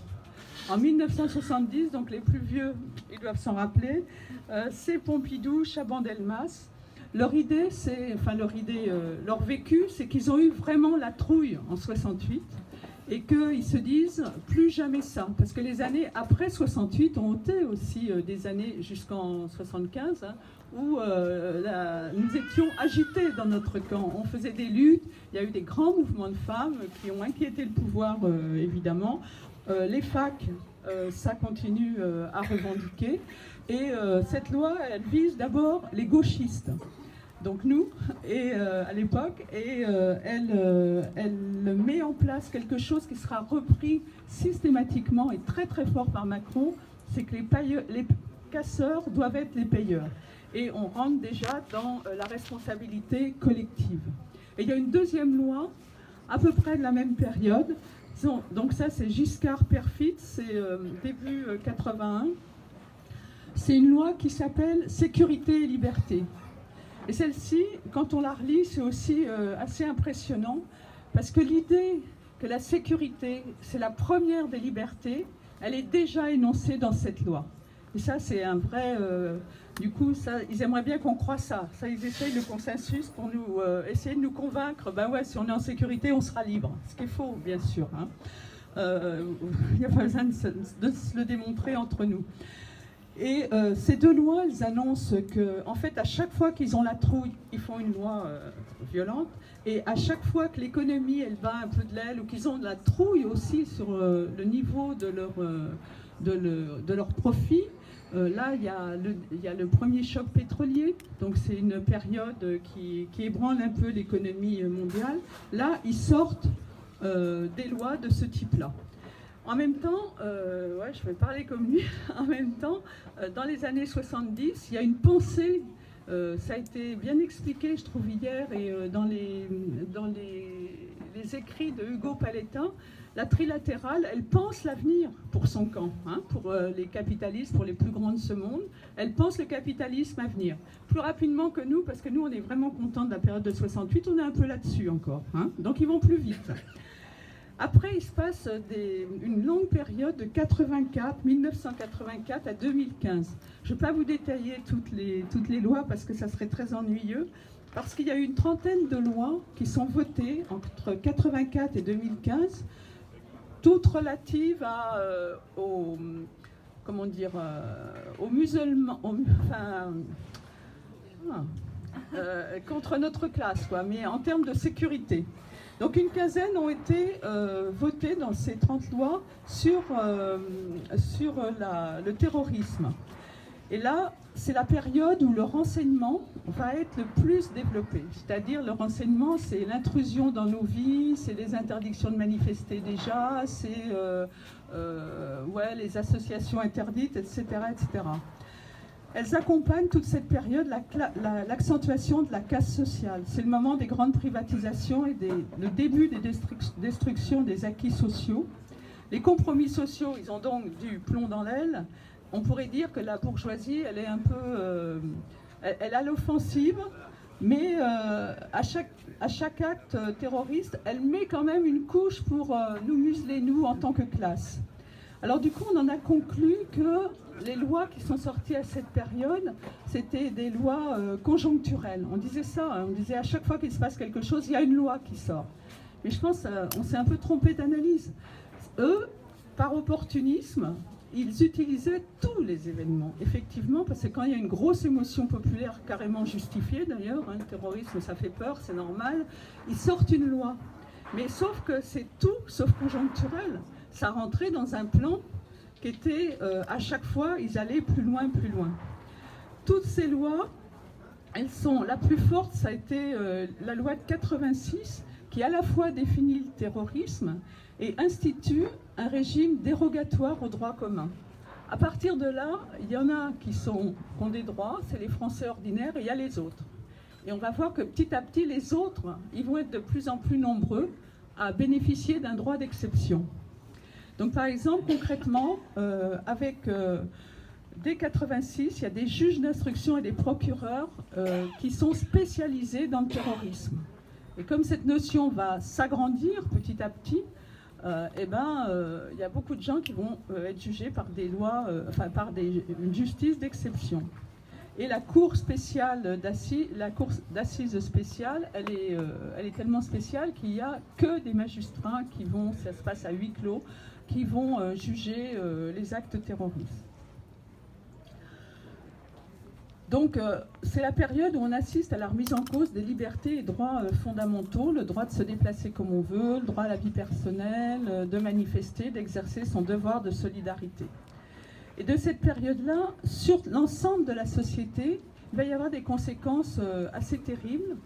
En 1970, donc les plus vieux, ils doivent s'en rappeler, euh, c'est Pompidou, Chaban-Delmas. Leur idée, c'est, enfin leur idée, leur vécu, c'est qu'ils ont eu vraiment la trouille en 68 et qu'ils se disent plus jamais ça. Parce que les années après 68 ont été aussi euh, des années jusqu'en 75 hein, où euh, nous étions agités dans notre camp. On faisait des luttes, il y a eu des grands mouvements de femmes qui ont inquiété le pouvoir euh, évidemment. les facs, ça continue à revendiquer. Et cette loi, elle vise d'abord les gauchistes donc nous, et, euh, à l'époque, et euh, elle, euh, elle met en place quelque chose qui sera repris systématiquement et très très fort par Macron, c'est que les, les casseurs doivent être les payeurs. Et on rentre déjà dans la responsabilité collective. Et il y a une deuxième loi, à peu près de la même période, donc ça c'est Giscard Perfit, c'est début 81. C'est une loi qui s'appelle Sécurité et liberté. Et celle-ci, quand on la relit, c'est aussi euh, assez impressionnant, parce que l'idée que la sécurité, c'est la première des libertés, elle est déjà énoncée dans cette loi. Et ça, c'est un vrai... Euh, du coup, ça, ils aimeraient bien qu'on croit ça. Ça, ils essayent le consensus pour nous euh, essayer de nous convaincre. Ben ouais, si on est en sécurité, on sera libre. Ce qui est faux, bien sûr. Hein. Il n'y a pas besoin de se, le démontrer entre nous. Et euh, ces deux lois, elles annoncent que, en fait, à chaque fois qu'ils ont la trouille, ils font une loi euh, violente. Et à chaque fois que l'économie, elle bat un peu de l'aile, ou qu'ils ont de la trouille aussi sur euh, le niveau de leur, de, profit, là, il y, a le, premier choc pétrolier, donc c'est une période qui, qui, ébranle un peu l'économie mondiale. Là, ils sortent des lois de ce type-là. En même temps, euh, ouais, je vais parler comme lui, en même temps, euh, dans les années 70, il y a une pensée, euh, ça a été bien expliqué, je trouve, hier, et dans, les, dans les, les, écrits de Hugo Paletin, la trilatérale, elle pense l'avenir pour son camp, hein, pour les capitalistes, pour les plus grands de ce monde. Elle pense le capitalisme à venir. Plus rapidement que nous, parce que nous, on est vraiment contents de la période de 68, on est un peu là-dessus encore. Hein, donc ils vont plus vite. Après, il se passe une longue période de 84, 1984 à 2015. Je ne vais pas vous détailler toutes les, lois parce que ça serait très ennuyeux, parce qu'il y a eu une trentaine de lois qui sont votées entre 84 et 2015, toutes relatives à, euh, aux, comment dire, euh, musulmans, enfin, ah, euh, contre notre classe, quoi, mais en termes de sécurité. Donc une quinzaine ont été euh, votées dans ces 30 lois sur, euh, sur le terrorisme. Et là, c'est la période où le renseignement va être le plus développé. C'est-à-dire le renseignement, c'est l'intrusion dans nos vies, c'est les interdictions de manifester déjà, c'est euh, ouais, les associations interdites, etc., etc. Elles accompagnent toute cette période l'accentuation de la casse sociale. C'est le moment des grandes privatisations et le début des destructions des acquis sociaux. Les compromis sociaux, ils ont donc du plomb dans l'aile on pourrait dire que la bourgeoisie, elle est un peu, euh, elle, a l'offensive, mais euh, à, chaque, à chaque acte terroriste, elle met quand même une couche pour euh, nous museler, nous, en tant que classe. Alors du coup, on en a conclu que les lois qui sont sorties à cette période, c'était des lois conjoncturelles. On disait ça, hein, on disait à chaque fois qu'il se passe quelque chose, il y a une loi qui sort. Mais je pense qu'on s'est un peu trompé d'analyse. Eux, par opportunisme, ils utilisaient tous les événements, effectivement, parce que quand il y a une grosse émotion populaire, carrément justifiée d'ailleurs, hein, le terrorisme ça fait peur, c'est normal, ils sortent une loi. Mais sauf que c'est tout sauf conjoncturel. Ça rentrait dans un plan qui était, euh, à chaque fois, ils allaient plus loin, plus loin. Toutes ces lois, elles sont, la plus forte, ça a été euh, la loi de 86, qui à la fois définit le terrorisme et institue un régime dérogatoire au droit commun. À partir de là, il y en a qui, sont, qui ont des droits, c'est les Français ordinaires, et il y a les autres. Et on va voir que petit à petit, les autres, ils vont être de plus en plus nombreux à bénéficier d'un droit d'exception. Donc par exemple, concrètement, euh, avec euh, dès 86, il y a des juges d'instruction et des procureurs euh, qui sont spécialisés dans le terrorisme. Et comme cette notion va s'agrandir petit à petit, eh ben, il y a beaucoup de gens qui vont être jugés par des lois, enfin par une justice d'exception. Et la cour spéciale d'assises, la cour d'assises spéciale, elle est, elle est tellement spéciale qu'il n'y a que des magistrats qui vont, ça se passe à huis clos, qui vont juger les actes terroristes. Donc, euh, c'est la période où on assiste à la remise en cause des libertés et droits euh, fondamentaux, le droit de se déplacer comme on veut, le droit à la vie personnelle, euh, de manifester, d'exercer son devoir de solidarité. Et de cette période-là, sur l'ensemble de la société, il va y avoir des conséquences assez terribles.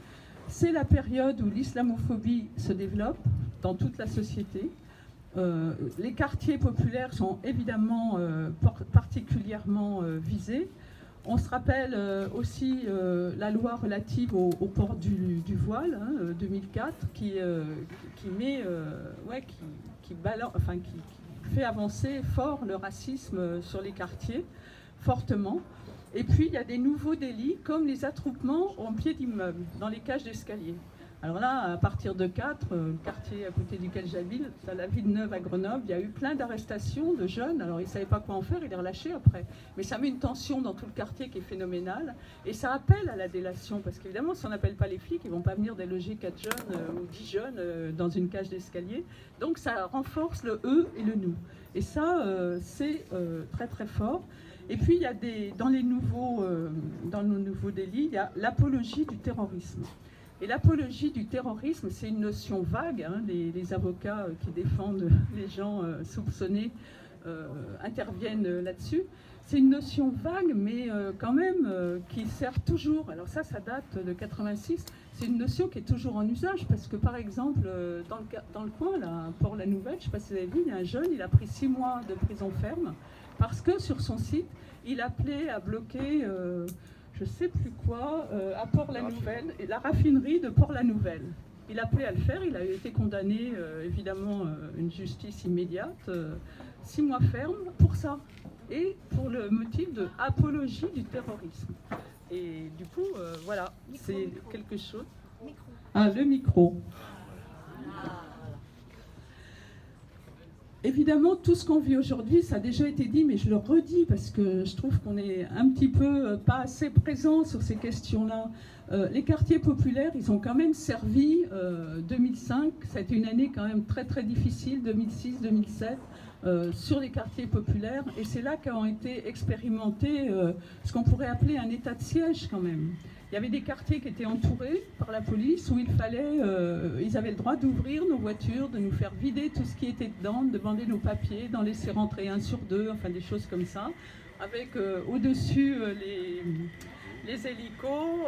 C'est la période où l'islamophobie se développe dans toute la société. Les quartiers populaires sont évidemment particulièrement visés. On se rappelle euh, aussi euh, la loi relative au, port du, voile, 2004, hein, euh, qui, met, ouais, qui, enfin, qui, fait avancer fort le racisme sur les quartiers, fortement. Et puis, il y a des nouveaux délits, comme les attroupements en pied d'immeuble, dans les cages d'escalier. Alors là, à partir de 4, le euh, quartier à côté duquel j'habite, à la ville neuve à Grenoble, il y a eu plein d'arrestations de jeunes. Alors ils ne savaient pas quoi en faire, ils les relâchaient après. Mais ça met une tension dans tout le quartier qui est phénoménale. Et ça appelle à la délation, parce qu'évidemment, si on n'appelle pas les flics, ils ne vont pas venir déloger 4 jeunes euh, ou 10 jeunes euh, dans une cage d'escalier. Donc ça renforce le eux et le nous. Et ça, c'est très très fort. Et puis, il y a des, dans, les nouveaux, dans nos nouveaux délits, il y a l'apologie du terrorisme. Et l'apologie du terrorisme, c'est une notion vague. Hein, les, avocats euh, qui défendent les gens euh, soupçonnés euh, interviennent là-dessus. C'est une notion vague, mais quand même qui sert toujours. Alors ça, ça date de 86. C'est une notion qui est toujours en usage parce que, par exemple, dans le, dans le coin, là, Port-la-Nouvelle, je ne sais pas si vous avez vu, il y a un jeune, il a pris six mois de prison ferme parce que sur son site, il appelait à bloquer je sais plus quoi, euh, à Port-la-Nouvelle, la raffinerie de Port-la-Nouvelle. Il appelait à le faire, il a été condamné, euh, évidemment, euh, une justice immédiate, six mois ferme pour ça, et pour le motif de apologie du terrorisme. Et du coup, voilà, c'est quelque chose. Ah, le micro. Évidemment, tout ce qu'on vit aujourd'hui, ça a déjà été dit, mais je le redis parce que je trouve qu'on est un petit peu euh, pas assez présent sur ces questions-là. Euh, les quartiers populaires, ils ont quand même servi 2005, euh, ça a été une année quand même très très difficile, 2006-2007, sur les quartiers populaires, et c'est là qu'ont été expérimentés ce qu'on pourrait appeler un état de siège quand même. Il y avait des quartiers qui étaient entourés par la police où il fallait, euh, ils avaient le droit d'ouvrir nos voitures, de nous faire vider tout ce qui était dedans, de demander nos papiers, d'en laisser rentrer un sur deux, enfin des choses comme ça. avec au-dessus les, les hélicos,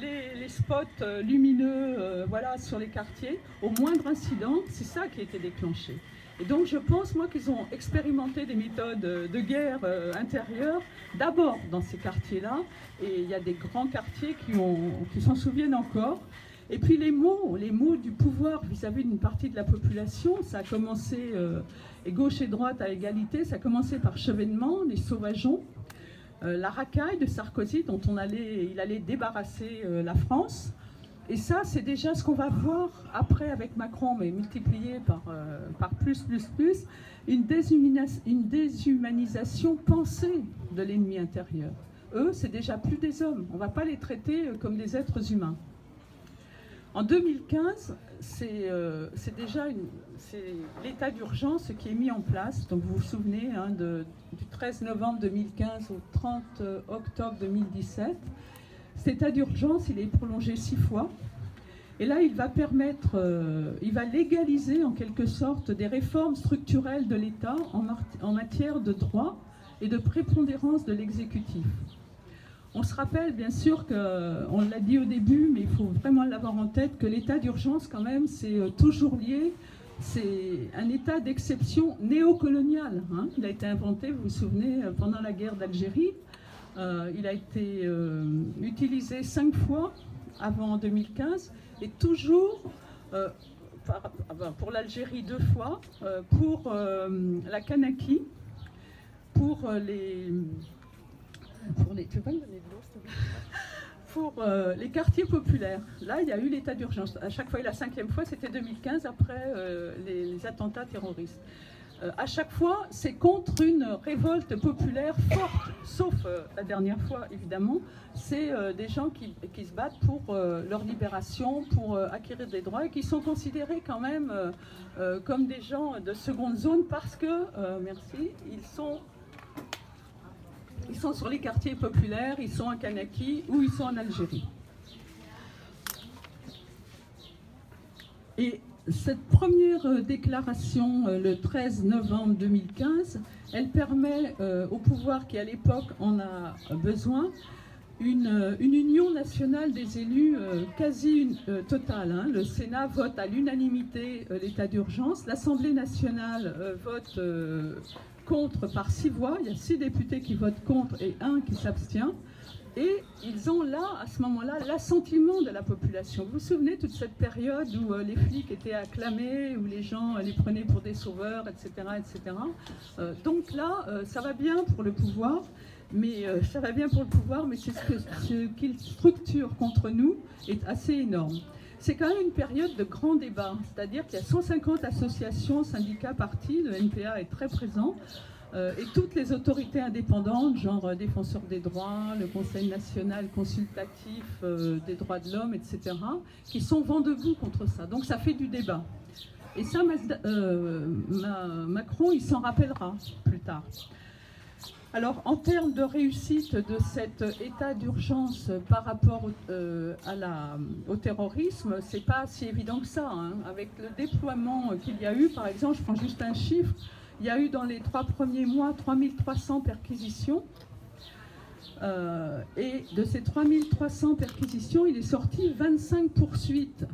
les, les, spots lumineux voilà, sur les quartiers. Au moindre incident, c'est ça qui a été déclenché. Et donc je pense, moi, qu'ils ont expérimenté des méthodes de guerre euh, intérieure, d'abord dans ces quartiers-là, et il y a des grands quartiers qui, qui s'en souviennent encore. Et puis les mots, les mots du pouvoir vis-à-vis d'une partie de la population, ça a commencé, euh, et gauche et droite à égalité, ça a commencé par Chevènement, les sauvageons, euh, la racaille de Sarkozy dont on allait, il allait débarrasser la France, et ça, c'est déjà ce qu'on va voir après avec Macron, mais multiplié par, euh, par plus, plus, plus, une, déshumanisation pensée de l'ennemi intérieur. Eux, c'est déjà plus des hommes. On ne va pas les traiter euh, comme des êtres humains. En 2015, euh, c'est déjà l'état d'urgence qui est mis en place. Donc vous vous souvenez hein, de, du 13 novembre 2015 au 30 octobre 2017. Cet état d'urgence, il est prolongé six fois. Et là, il va permettre, euh, il va légaliser en quelque sorte des réformes structurelles de l'État en, matière de droit et de prépondérance de l'exécutif. On se rappelle bien sûr que, on l'a dit au début, mais il faut vraiment l'avoir en tête, que l'état d'urgence quand même, c'est euh, toujours lié, c'est un état d'exception néocolonial. Hein. Il a été inventé, vous vous souvenez, euh, pendant la guerre d'Algérie. Euh, il a été euh, utilisé cinq fois avant 2015 et toujours euh, pour l'Algérie deux fois, pour la Kanaki, pour les pour les, pour les quartiers populaires. Là, il y a eu l'état d'urgence. À chaque fois, la cinquième fois, c'était 2015 après les, attentats terroristes. Euh, à chaque fois, c'est contre une révolte populaire forte, sauf euh, la dernière fois, évidemment, c'est euh, des gens qui, se battent pour leur libération, pour acquérir des droits, et qui sont considérés quand même comme des gens de seconde zone parce que, merci, ils sont ils sont sur les quartiers populaires, ils sont à Kanaki ou ils sont en Algérie. Et cette première euh, déclaration, euh, le 13 novembre 2015, elle permet euh, au pouvoir qui à l'époque en a besoin une, union nationale des élus quasi totale. Hein. Le Sénat vote à l'unanimité l'état d'urgence, l'Assemblée nationale vote contre par six voix, il y a six députés qui votent contre et un qui s'abstient. Et ils ont là, à ce moment-là, l'assentiment de la population. Vous vous souvenez toute cette période où euh, les flics étaient acclamés, où les gens euh, les prenaient pour des sauveurs, etc. etc. Euh, donc là, ça va bien pour le pouvoir, mais ça va bien pour le pouvoir, mais c'est ce qu'il structure contre nous est assez énorme. C'est quand même une période de grand débat, c'est-à-dire qu'il y a 150 associations, syndicats, partis, le NPA est très présent. Euh, et toutes les autorités indépendantes, genre euh, défenseur des droits, le Conseil national consultatif euh, des droits de l'homme, etc., qui sont vent debout contre ça. Donc ça fait du débat. Et ça, Macron, il s'en rappellera plus tard. Alors, en termes de réussite de cet état d'urgence par rapport au terrorisme, c'est pas si évident que ça. Hein. Avec le déploiement qu'il y a eu, par exemple, je prends juste un chiffre, il y a eu dans les trois premiers mois 3300 perquisitions. Euh, et de ces 3300 perquisitions, il est sorti 25 poursuites,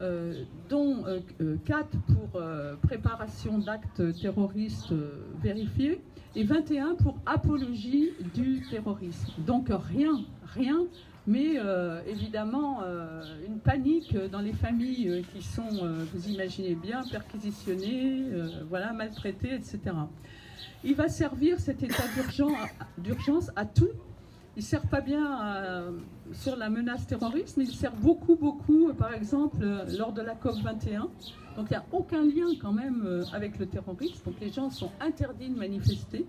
euh, dont 4 euh, pour préparation d'actes terroristes vérifiés et 21 pour apologie du terrorisme. Donc rien, rien mais euh, évidemment euh, une panique dans les familles euh, qui sont, vous imaginez bien, perquisitionnées, voilà, maltraitées, etc. Il va servir cet état d'urgence à tout. Il ne sert pas bien sur la menace terroriste, mais il sert beaucoup, beaucoup, par exemple, lors de la COP21. Donc il n'y a aucun lien quand même avec le terrorisme. Donc les gens sont interdits de manifester.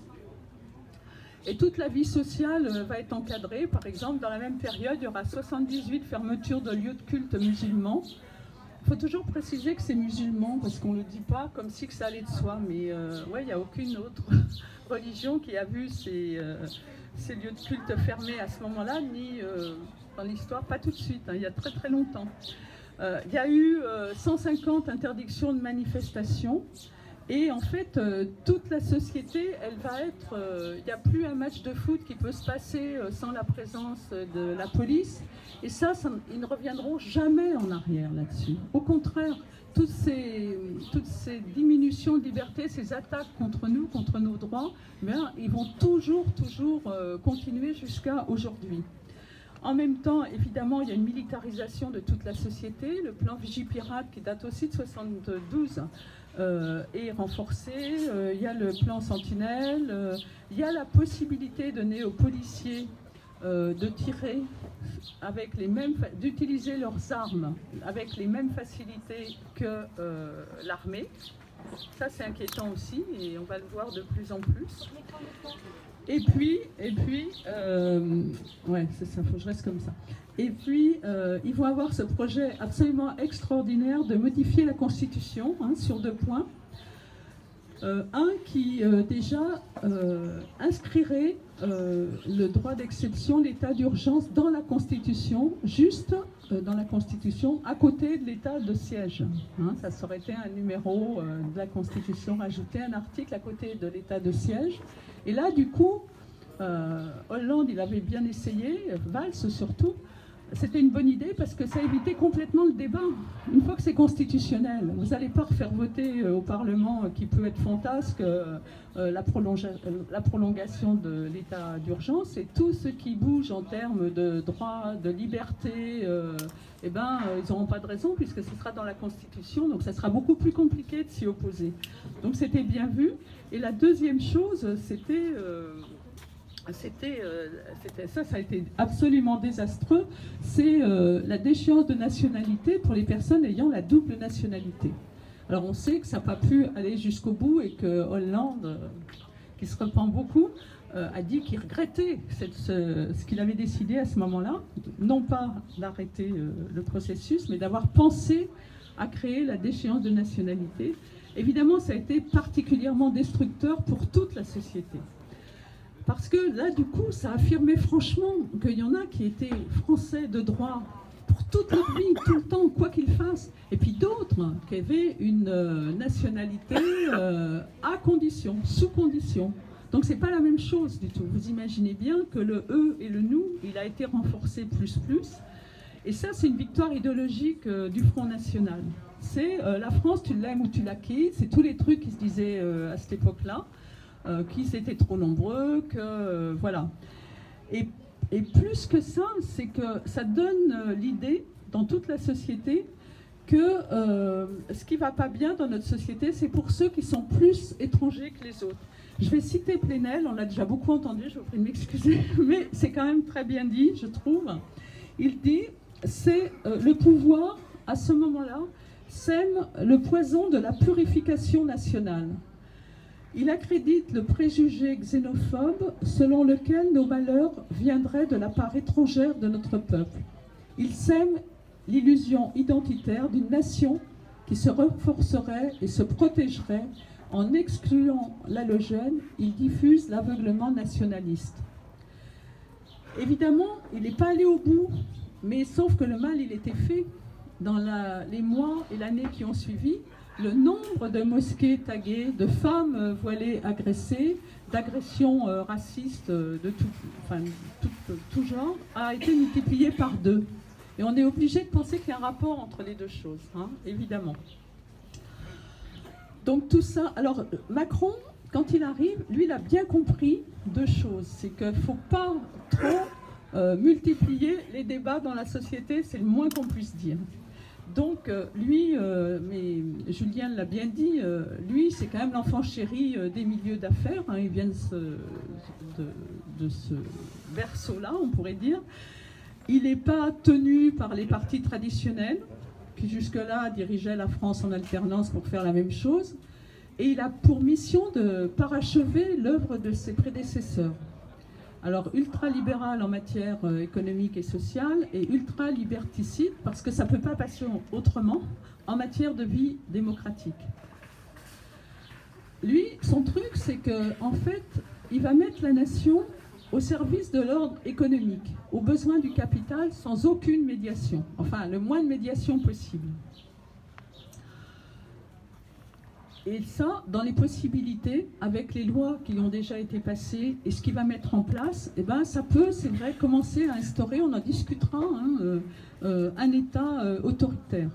Et toute la vie sociale euh, va être encadrée. Par exemple, dans la même période, il y aura 78 fermetures de lieux de culte musulmans. Il faut toujours préciser que c'est musulman, parce qu'on ne le dit pas comme si que ça allait de soi. Mais euh, ouais, il n'y a aucune autre religion qui a vu ces, euh, ces, lieux de culte fermés à ce moment-là, ni dans l'histoire, pas tout de suite, hein, il y a très très longtemps. il y a eu 150 interdictions de manifestation Et en fait, euh, toute la société, elle va être. euh, Il n'y a plus un match de foot qui peut se passer euh, sans la présence de la police. Et ça, ils ne reviendront jamais en arrière là-dessus. Au contraire, toutes ces, diminutions de liberté, ces attaques contre nous, contre nos droits, bien, ils vont toujours, toujours euh, continuer jusqu'à aujourd'hui. En même temps, évidemment, il y a une militarisation de toute la société. Le plan Vigipirate, qui date aussi de 72, euh, est renforcé. Euh, il y a le plan Sentinelle. euh, il y a la possibilité donnée aux policiers euh, de tirer avec les mêmes, d'utiliser leurs armes avec les mêmes facilités que l'armée. Ça, c'est inquiétant aussi, et on va le voir de plus en plus. Et puis, et puis, ouais, c'est ça, faut que je reste comme ça. Et puis, euh, ils vont avoir ce projet absolument extraordinaire de modifier la Constitution hein, sur deux points. Euh, un qui euh, déjà inscrirait le droit d'exception, l'état d'urgence dans la Constitution, juste dans la Constitution, à côté de l'état de siège. Hein, ça aurait été un numéro de la Constitution, rajouter un article à côté de l'état de siège. Et là, du coup, Hollande, il avait bien essayé, Valls surtout. C'était une bonne idée parce que ça évitait complètement le débat. Une fois que c'est constitutionnel, vous n'allez pas refaire voter euh, au Parlement euh, qui peut être fantasque euh, la, prolonga- la prolongation de l'état d'urgence et tout ce qui bouge en termes de droit, de liberté, eh ben, ils n'auront pas de raison puisque ce sera dans la Constitution, donc ça sera beaucoup plus compliqué de s'y opposer. Donc c'était bien vu. Et la deuxième chose, c'était... c'était, euh, c'était- ça, ça a été absolument désastreux. C'est euh, la déchéance de nationalité pour les personnes ayant la double nationalité. Alors on sait que ça n'a pas pu aller jusqu'au bout et que Hollande, euh, qui se repent beaucoup, a dit qu'il regrettait ce, ce qu'il avait décidé à ce moment-là, non pas d'arrêter le processus, mais d'avoir pensé à créer la déchéance de nationalité. Évidemment, ça a été particulièrement destructeur pour toute la société. Parce que là, du coup, ça affirmait franchement qu'il y en a qui étaient français de droit pour toute leur vie, tout le temps, quoi qu'ils fassent. Et puis d'autres qui avaient une euh, nationalité euh, à condition, sous condition. Donc c'est pas la même chose du tout. Vous imaginez bien que le eux et le nous, il a été renforcé plus plus. Et ça, c'est une victoire idéologique euh, du Front National. C'est la France, tu l'aimes ou tu la quittes. C'est tous les trucs qui se disaient à cette époque-là euh, qu'ils étaient trop nombreux, que euh, voilà. Et, et plus que ça, c'est que ça donne euh, l'idée dans toute la société que ce qui va pas bien dans notre société, c'est pour ceux qui sont plus étrangers que les autres. Je vais citer Plenel, on l'a déjà beaucoup entendu, je vous prie de m'excuser, mais c'est quand même très bien dit, je trouve. Il dit, c'est le pouvoir, à ce moment-là, sème le poison de la purification nationale. Il accrédite le préjugé xénophobe selon lequel nos malheurs viendraient de la part étrangère de notre peuple. Il sème l'illusion identitaire d'une nation qui se renforcerait et se protégerait en excluant l'allogène, il diffuse l'aveuglement nationaliste. Évidemment, il n'est pas allé au bout, mais sauf que le mal, il était fait. Dans les mois et l'année qui ont suivi, le nombre de mosquées taguées, de femmes euh, voilées agressées, d'agressions euh, racistes euh, de tout, enfin, tout- genre, a été multiplié par deux. Et on est obligé de penser qu'il y a un rapport entre les deux choses, hein, évidemment. Donc tout ça, alors Macron, quand il arrive, lui, il a bien compris deux choses. C'est qu'il ne faut pas trop multiplier les débats dans la société, c'est le moins qu'on puisse dire. Donc euh, lui, euh, mais Julien l'a bien dit, euh, lui, c'est quand même l'enfant chéri des milieux d'affaires. hein, il vient de ce, de, ce berceau-là, on pourrait dire. Il n'est pas tenu par les partis traditionnels, qui jusque-là dirigeaient la France en alternance pour faire la même chose. Et il a pour mission de parachever l'œuvre de ses prédécesseurs. Alors, ultra-libéral en matière euh, économique et sociale et ultra-liberticide, parce que ça ne peut pas passer autrement, en matière de vie démocratique. Lui, son truc, c'est que en fait, il va mettre la nation au service de l'ordre économique, aux besoins du capital, sans aucune médiation. Enfin, le moins de médiation possible. Et ça, dans les possibilités, avec les lois qui ont déjà été passées et ce qu'il va mettre en place, eh ben, ça peut, c'est vrai, commencer à instaurer, on en discutera, hein, euh, euh, un État euh, autoritaire.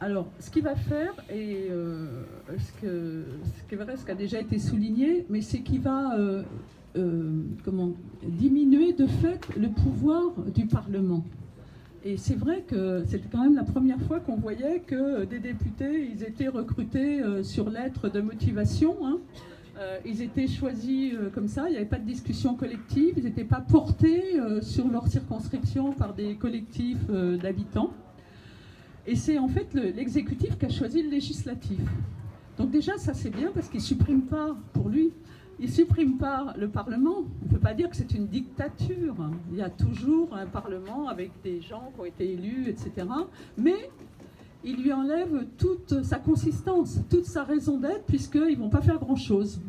Alors, ce qu'il va faire, et ce, que, ce qui est vrai, ce qui a déjà été souligné, mais c'est qu'il va comment, diminuer de fait le pouvoir du Parlement. Et c'est vrai que c'était quand même la première fois qu'on voyait que des députés, ils étaient recrutés euh, sur lettre de motivation. Hein. Euh, ils étaient choisis euh, comme ça, il n'y avait pas de discussion collective, ils n'étaient pas portés sur leur circonscription par des collectifs d'habitants. Et c'est en fait l'exécutif qui a choisi le législatif. Donc déjà, ça c'est bien parce qu'il ne supprime pas pour lui il supprime pas le Parlement. On ne peut pas dire que c'est une dictature. Il y a toujours un Parlement avec des gens qui ont été élus, etc. Mais il lui enlève toute sa consistance, toute sa raison d'être, puisqu'ils ne vont pas faire grand-chose.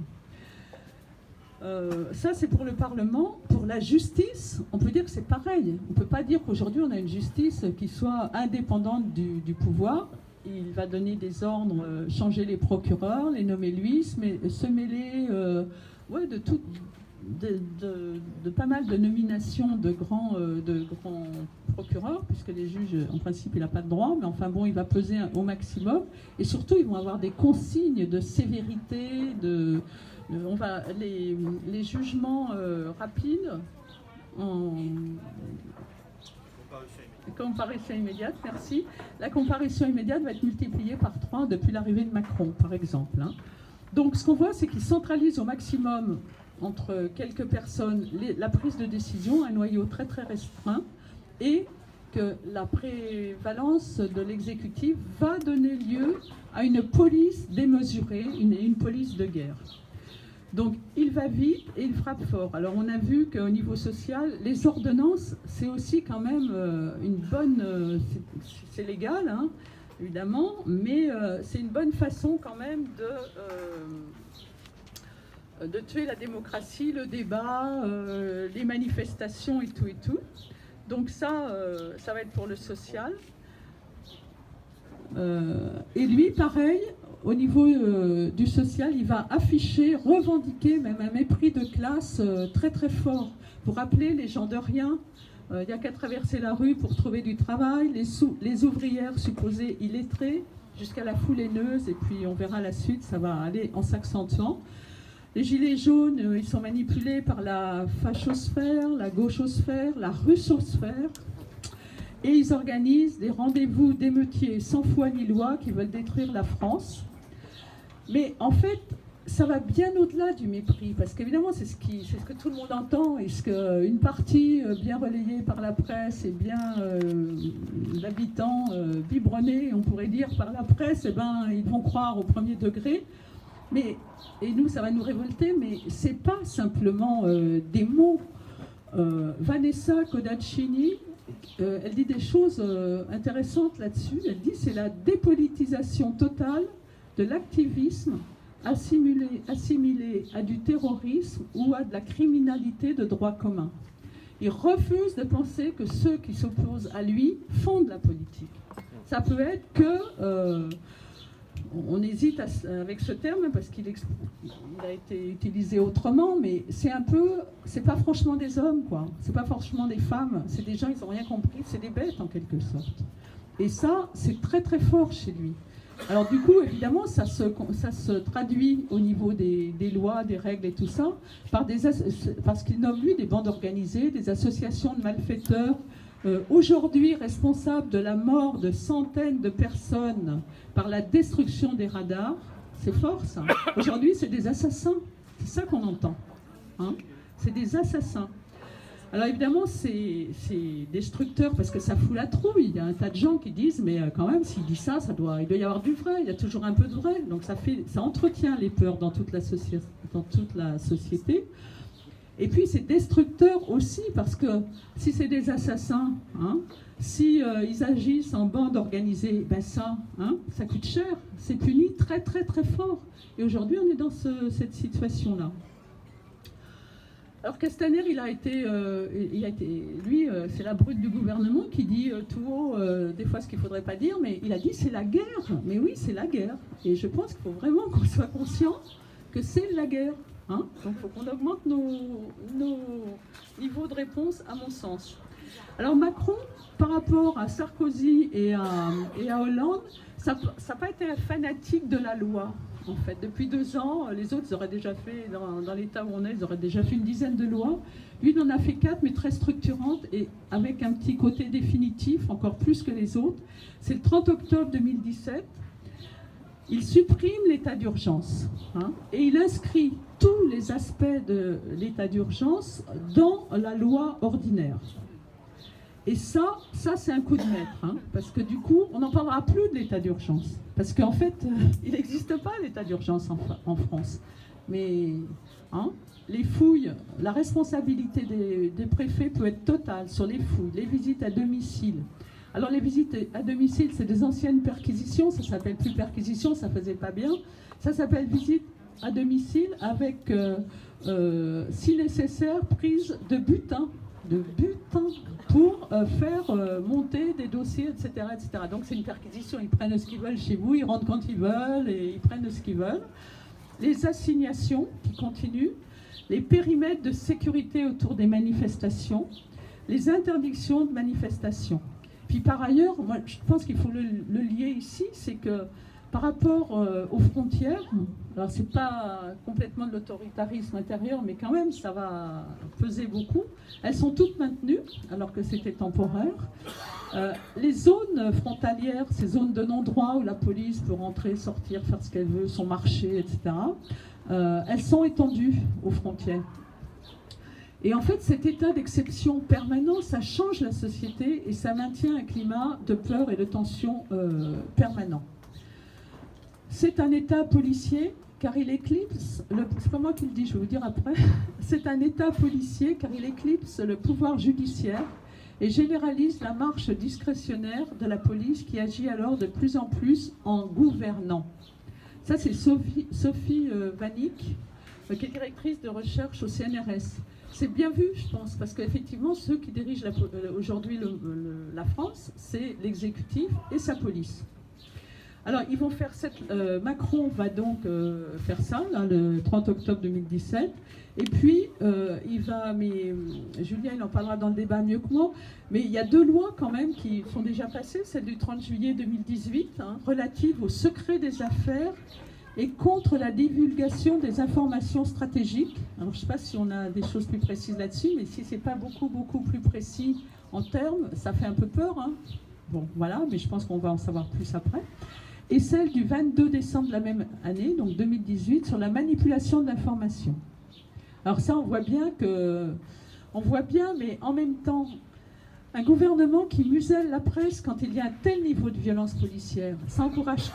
Euh, ça, c'est pour le Parlement. Pour la justice, on peut dire que c'est pareil. On ne peut pas dire qu'aujourd'hui, on a une justice qui soit indépendante du, pouvoir. Il va donner des ordres, euh, changer les procureurs, les nommer lui, se mêler euh, de, pas mal de nominations de grands, de grands procureurs, puisque les juges, en principe, il n'a pas de droit, mais enfin bon, il va peser au maximum. Et surtout, ils vont avoir des consignes de sévérité, de, on les, jugements euh, rapides comparution immédiate, merci. La comparution immédiate va être multipliée par 3 depuis l'arrivée de Macron, par exemple. Hein. Donc ce qu'on voit, c'est qu'il centralise au maximum entre quelques personnes la prise de décision, un noyau très très restreint, et que la prévalence de l'exécutif va donner lieu à une police démesurée, une police de guerre. Donc il va vite et il frappe fort. Alors on a vu qu'au niveau social, les ordonnances, c'est aussi quand même euh, une bonne... Euh, c'est légal, hein, évidemment, mais euh, c'est une bonne façon quand même de, de tuer la démocratie, le débat, les manifestations et tout et tout. Donc ça, ça va être pour le social. et lui, pareil, au niveau euh, du social, il va afficher, revendiquer même un mépris de classe euh, très très fort. Pour rappeler les gens de rien, euh, il n'y a qu'à traverser la rue pour trouver du travail, les, ouvrières supposées illettrées, jusqu'à la foule haineuse, et puis on verra la suite, ça va aller en s'accentuant. Les gilets jaunes, ils sont manipulés par la fachosphère, la gauchosphère, la russosphère, et ils organisent des rendez-vous d'émeutiers sans foi ni loi qui veulent détruire la France. Mais en fait, ça va bien au-delà du mépris, parce qu'évidemment, c'est ce, qui, ce que tout le monde entend, et ce qu'une partie euh, bien relayée par la presse et bien euh, l'habitant euh, on pourrait dire, par la presse, eh ben, ils vont croire au premier degré. Mais, et nous, ça va nous révolter, mais c'est pas simplement des mots. Vanessa Codaccini, elle dit des choses intéressantes là-dessus. Elle dit c'est la dépolitisation totale de l'activisme assimilé, à du terrorisme ou à de la criminalité de droit commun. Il refuse de penser que ceux qui s'opposent à lui font de la politique. Ça peut être que... Euh, on hésite avec ce terme parce qu'il a été utilisé autrement, mais c'est un peu, c'est pas franchement des hommes, quoi. C'est pas franchement des femmes. C'est des gens, ils n'ont rien compris. C'est des bêtes en quelque sorte. Et ça, c'est très très fort chez lui. Alors du coup, évidemment, ça se, ça se traduit au niveau des, lois, des règles et tout ça, par des, parce qu'il nomme lui des bandes organisées, des associations de malfaiteurs, euh, aujourd'hui responsables de la mort de centaines de personnes par la destruction des radars. C'est fort ça. Aujourd'hui, c'est des assassins. C'est ça qu'on entend. Hein. c'est des assassins. Alors évidemment, c'est destructeur parce que ça fout la trouille. Il y a un tas de gens qui disent, mais euh, quand même, s'il dit ça, ça doit, il doit y avoir du vrai. Il y a toujours un peu de vrai. Donc ça, fait, ça entretient les peurs dans toute la, société. Et puis c'est destructeur aussi parce que si c'est des assassins, hein, si euh, ils agissent en bande organisée, ben ça, hein, ça coûte cher. C'est puni très très très fort. Et aujourd'hui, on est dans cette situation-là. Alors Castaner, il a été, euh, il a été lui, euh, c'est la brute du gouvernement qui dit euh, tout haut des fois ce qu'il ne faudrait pas dire, mais il a dit c'est la guerre. Mais oui, c'est la guerre. Et je pense qu'il faut vraiment qu'on soit conscient que c'est la guerre. Hein. Donc il faut qu'on augmente nos, niveaux de réponse, à mon sens. Alors Macron, par rapport à Sarkozy et à, et à Hollande, ça n'a pas été un fanatique de la loi en fait. Depuis deux ans, les autres auraient déjà fait, dans, l'état où on est, ils auraient déjà fait une dizaine de lois. Il en a fait quatre, mais très structurantes et avec un petit côté définitif, encore plus que les autres. C'est le 30 octobre 2017. Il supprime l'état d'urgence hein, et il inscrit tous les aspects de l'état d'urgence dans la loi ordinaire. Et ça, ça c'est un coup de maître, hein, parce que du coup, on n'en parlera plus de l'état d'urgence. Parce qu'en fait, euh, il n'existe pas l'état d'urgence en, France. Mais hein, les fouilles, la responsabilité des, préfets peut être totale sur les fouilles, les visites à domicile. Alors les visites à domicile, c'est des anciennes perquisitions, ça s'appelle plus perquisition, ça faisait pas bien. Ça s'appelle visite à domicile avec, euh, euh, si nécessaire, prise de butin de butin pour euh, faire euh, monter des dossiers, etc. etc. Donc c'est une perquisition, ils prennent ce qu'ils veulent chez vous, ils rentrent quand ils veulent et ils prennent ce qu'ils veulent. Les assignations qui continuent, les périmètres de sécurité autour des manifestations, les interdictions de manifestations. Puis par ailleurs, moi je pense qu'il faut le lier ici, c'est que par rapport euh, aux frontières, alors c'est pas complètement de l'autoritarisme intérieur, mais quand même ça va peser beaucoup. Elles sont toutes maintenues, alors que c'était temporaire. Euh, les zones frontalières, ces zones de non-droit où la police peut rentrer, sortir, faire ce qu'elle veut, son marché, etc., euh, elles sont étendues aux frontières. Et en fait, cet état d'exception permanent, ça change la société et ça maintient un climat de peur et de tension permanent. C'est un État policier car il éclipse, le dis, je vais vous dire après, c'est un État policier car il éclipse le pouvoir judiciaire et généralise la marche discrétionnaire de la police qui agit alors de plus en plus en gouvernant. Ça, c'est Sophie, Sophie euh, euh, qui est directrice de recherche au CNRS. C'est bien vu, je pense, parce qu'effectivement, ceux qui dirigent euh, aujourd'hui la France, c'est l'exécutif et sa police. Alors, ils vont faire cette. Euh, Macron va donc euh, faire ça, le 30 octobre 2017. Et puis, euh, il va. Mais Julien, il en parlera dans le débat mieux que moi. Mais il y a deux lois quand même qui sont déjà passées. Celle du 30 juillet 2018, hein, relative au secret des affaires et contre la divulgation des informations stratégiques. Alors, je ne sais pas si on a des choses plus précises là-dessus, mais si ce n'est pas beaucoup, beaucoup plus précis en termes, ça fait un peu peur. Hein. Bon, voilà, mais je pense qu'on va en savoir plus après et celle du 22 décembre de la même année, donc 2018, sur la manipulation de l'information. Alors ça, on voit bien que, on voit bien, mais en même temps, un gouvernement qui muselle la presse quand il y a un tel niveau de violence policière, ça encourage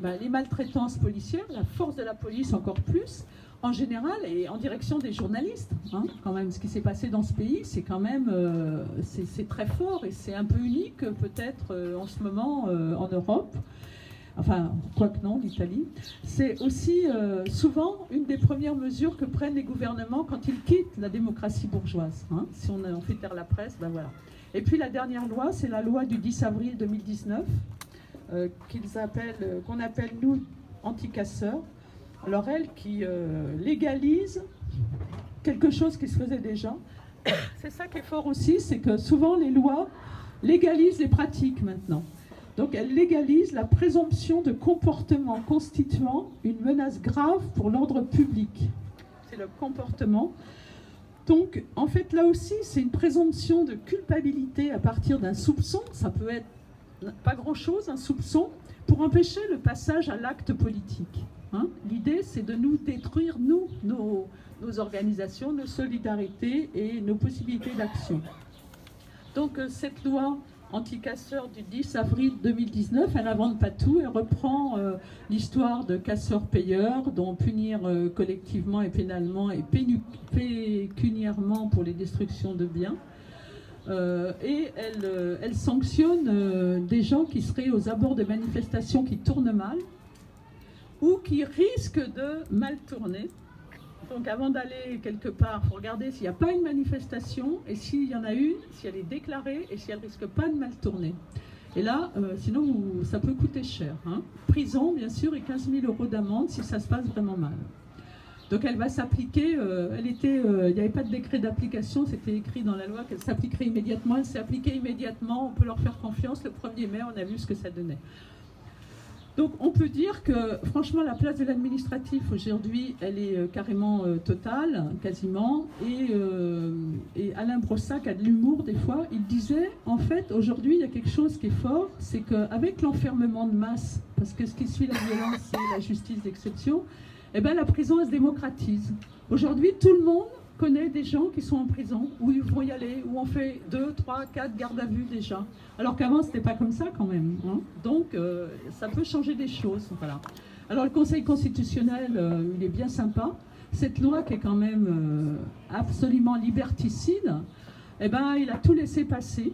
ben, Les maltraitances policières, la force de la police encore plus, en général et en direction des journalistes. Hein, quand même, ce qui s'est passé dans ce pays, c'est quand même euh, c'est très fort et c'est un peu unique peut-être euh, en ce moment euh, en Europe enfin, quoique non, l'Italie, c'est aussi euh, souvent une des premières mesures que prennent les gouvernements quand ils quittent la démocratie bourgeoise. Hein. Si on, fait taire la presse, ben voilà. Et puis la dernière loi, c'est la loi du 10 avril 2019, euh, euh, qu'on appelle nous anticasseurs. Alors elle qui légalise quelque chose qui se faisait déjà. C'est ça qui est fort aussi, c'est que souvent les lois légalisent les pratiques maintenant. Donc elle légalise la présomption de comportement constituant une menace grave pour l'ordre public. C'est le comportement. Donc en fait là aussi c'est une présomption de culpabilité à partir d'un soupçon. Ça peut être pas grand-chose, un soupçon, pour empêcher le passage à l'acte politique. Hein. L'idée c'est de nous détruire, nous, nos, nos organisations, nos solidarités et nos possibilités d'action. Donc euh, cette loi anti-casseurs du 10 avril 2019. Elle n'invente pas tout, elle reprend euh, l'histoire de casseurs-payeurs, dont punir euh, collectivement et pénalement et pécuniairement pour les destructions de biens. Euh, et elle, elle sanctionne des gens qui seraient aux abords de manifestations qui tournent mal ou qui risquent de mal tourner. Donc avant d'aller quelque part, il faut regarder s'il n'y a pas une manifestation et s'il y en a une, si elle est déclarée et si elle risque pas de mal tourner. Et là, euh, sinon, ça peut coûter cher. Hein. Prison, bien sûr, et 15 000 euros d'amende si ça se passe vraiment mal. Donc elle va s'appliquer, euh, elle était, euh, il n'y avait pas de décret d'application, c'était écrit dans la loi qu'elle s'appliquerait immédiatement, elle s'est appliquée immédiatement, on peut leur faire confiance, le 1er mai, on a vu ce que ça donnait. Donc on peut dire que franchement la place de l'administratif aujourd'hui elle est euh, carrément euh, totale, quasiment. Euh, et, Alain Brossac a de l'humour des fois. Il disait en fait aujourd'hui il y a quelque chose qui est fort, c'est qu'avec l'enfermement de masse, parce que ce qui suit la violence c'est la justice d'exception, eh ben, la prison elle se démocratise. Aujourd'hui tout le monde connaît des gens qui sont en prison, où ils vont y aller, où on fait deux, trois, quatre gardes à vue déjà. Alors qu'avant, ce n'était pas comme ça quand même. Hein. Donc, euh, ça peut changer des choses. Voilà. Alors, le Conseil constitutionnel, euh, il est bien sympa. Cette loi qui est quand même euh, absolument liberticide, eh ben, il a tout laissé passer.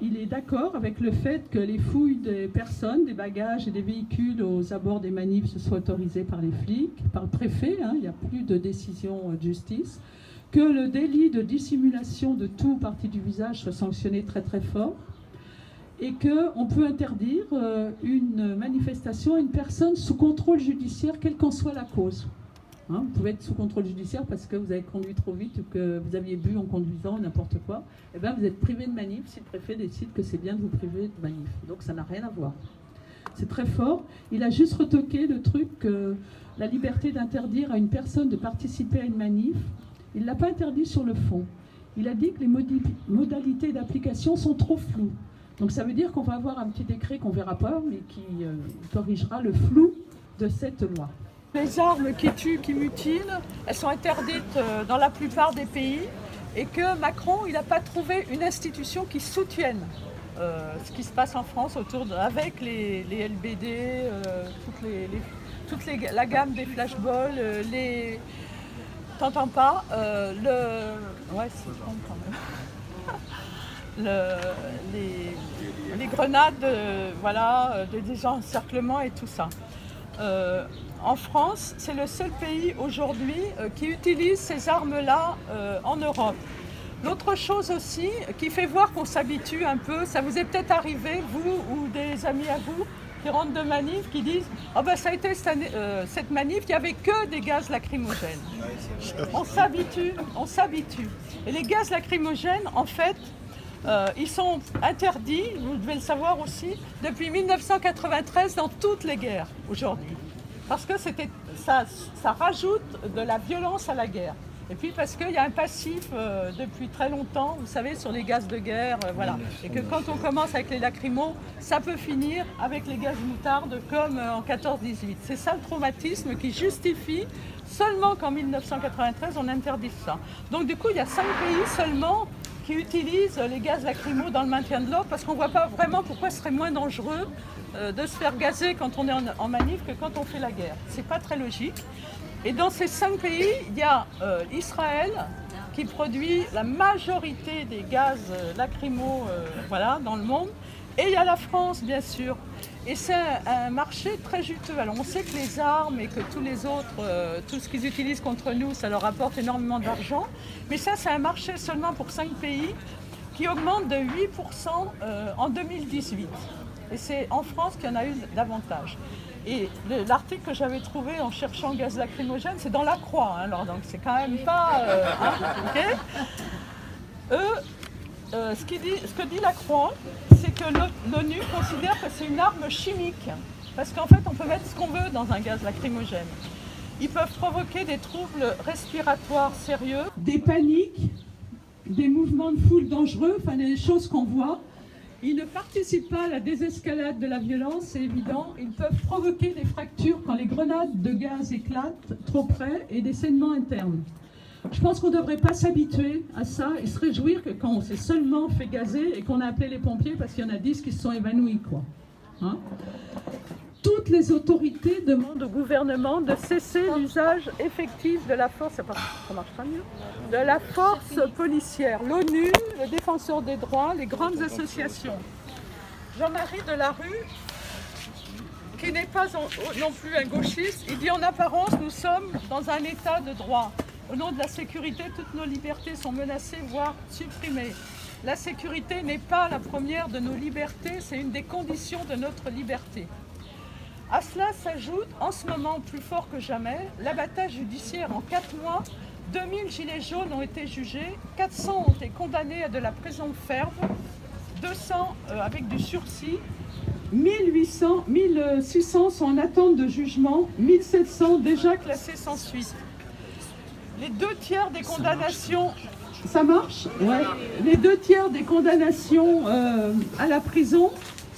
Il est d'accord avec le fait que les fouilles des personnes, des bagages et des véhicules aux abords des manifs soient autorisées par les flics, par le préfet. Hein. il n'y a plus de décision de justice que le délit de dissimulation de tout parti du visage soit sanctionné très très fort et qu'on peut interdire euh, une manifestation à une personne sous contrôle judiciaire, quelle qu'en soit la cause. Hein, vous pouvez être sous contrôle judiciaire parce que vous avez conduit trop vite ou que vous aviez bu en conduisant, n'importe quoi. Et eh bien, vous êtes privé de manif si le préfet décide que c'est bien de vous priver de manif. Donc ça n'a rien à voir. C'est très fort. Il a juste retoqué le truc la liberté d'interdire à une personne de participer à une manif il ne l'a pas interdit sur le fond. Il a dit que les modalités d'application sont trop floues. Donc ça veut dire qu'on va avoir un petit décret qu'on verra pas, mais qui euh, corrigera le flou de cette loi. Les armes qui tuent, qui mutilent, elles sont interdites euh, dans la plupart des pays et que Macron, il n'a pas trouvé une institution qui soutienne euh, ce qui se passe en France autour de, avec les, LBD, toute la gamme des flashballs, les, T'entends pas euh, Le. Ouais, c'est quand même. le... Les... grenades, euh, voilà, euh, et tout ça. en France, c'est le seul pays aujourd'hui qui utilise ces armes-là en Europe. L'autre chose aussi qui fait voir qu'on s'habitue un peu, ça vous est peut-être arrivé, vous ou des amis à vous, qui rentrent de manif, qui disent oh ben ça a été cette, manif, il n'y avait que des gaz lacrymogènes. On s'habitue, on s'habitue. Et les gaz lacrymogènes, en fait, euh, ils sont interdits, vous devez le savoir aussi, depuis 1993 dans toutes les guerres aujourd'hui. Parce que ça, ça rajoute de la violence à la guerre. Et puis parce qu'il y a un passif euh, depuis très longtemps, vous savez, sur les gaz de guerre, euh, voilà. Et que quand on commence avec les lacrymos, ça peut finir avec les gaz moutardes comme en 14-18. C'est ça le traumatisme qui justifie Seulement qu'en 1993, on interdit ça. Donc du coup, il y a cinq pays seulement qui utilisent les gaz lacrymaux dans le maintien de l'ordre parce qu'on ne voit pas vraiment pourquoi ce serait moins dangereux euh, de se faire gazer quand on est en, manif que quand on fait la guerre. C'est pas très logique. Et dans ces cinq pays, il y a euh, Israël qui produit la majorité des gaz euh, lacrymaux voilà, dans le monde. Et il y a la France, bien sûr. Et c'est un, marché très juteux. Alors on sait que les armes et que tous les autres, euh, tout ce qu'ils utilisent contre nous, ça leur apporte énormément d'argent. Mais ça, c'est un marché seulement pour cinq pays qui augmente de 8% euh, en 2018. Et c'est en France qu'il y en a eu davantage. Et l'article que j'avais trouvé en cherchant gaz lacrymogène, c'est dans la Croix. Hein, alors donc c'est quand même pas. Euh, hein, Eux, euh, ce, que dit la Croix, c'est que l'ONU considère que c'est une arme chimique. Parce qu'en fait, on peut mettre ce qu'on veut dans un gaz lacrymogène. Ils peuvent provoquer des troubles respiratoires sérieux, des paniques, des mouvements de foule dangereux, enfin des choses qu'on voit. Ils ne participent pas à la désescalade de la violence, c'est évident. Ils peuvent provoquer des fractures quand les grenades de gaz éclatent trop près et des saignements internes. Je pense qu'on ne devrait pas s'habituer à ça et se réjouir que quand on s'est seulement fait gazer et qu'on a appelé les pompiers parce qu'il y en a 10 qui se sont évanouis. Quoi. Hein? Toutes les autorités demandent au gouvernement de cesser l'usage effectif de la force, ça marche pas mieux, de la force policière. L'ONU, le défenseur des droits, les grandes associations. Jean-Marie Delarue qui n'est pas non plus un gauchiste, il dit en apparence, nous sommes dans un état de droit. Au nom de la sécurité, toutes nos libertés sont menacées, voire supprimées. La sécurité n'est pas la première de nos libertés, c'est une des conditions de notre liberté. À cela s'ajoute, en ce moment plus fort que jamais, l'abattage judiciaire en quatre mois. 2000 gilets jaunes ont été jugés, 400 ont été condamnés à de la prison ferme, 200 euh, avec du sursis, 1800, 1600 sont en attente de jugement, 1700 déjà classés sans suite. Les deux tiers des condamnations. Ça marche, Les deux tiers des condamnations euh, à la prison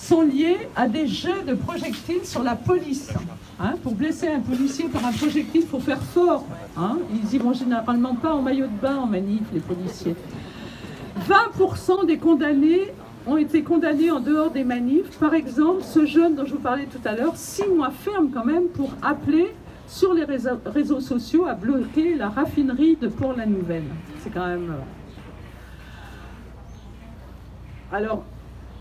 sont liés à des jeux de projectiles sur la police. Hein, pour blesser un policier par un projectile, il faut faire fort. Hein. Ils y vont généralement pas en maillot de bain en manif, les policiers. 20% des condamnés ont été condamnés en dehors des manifs. Par exemple, ce jeune dont je vous parlais tout à l'heure, six mois ferme quand même pour appeler sur les réseaux, sociaux à bloquer la raffinerie de Port-la-Nouvelle. C'est quand même... Euh, Alors,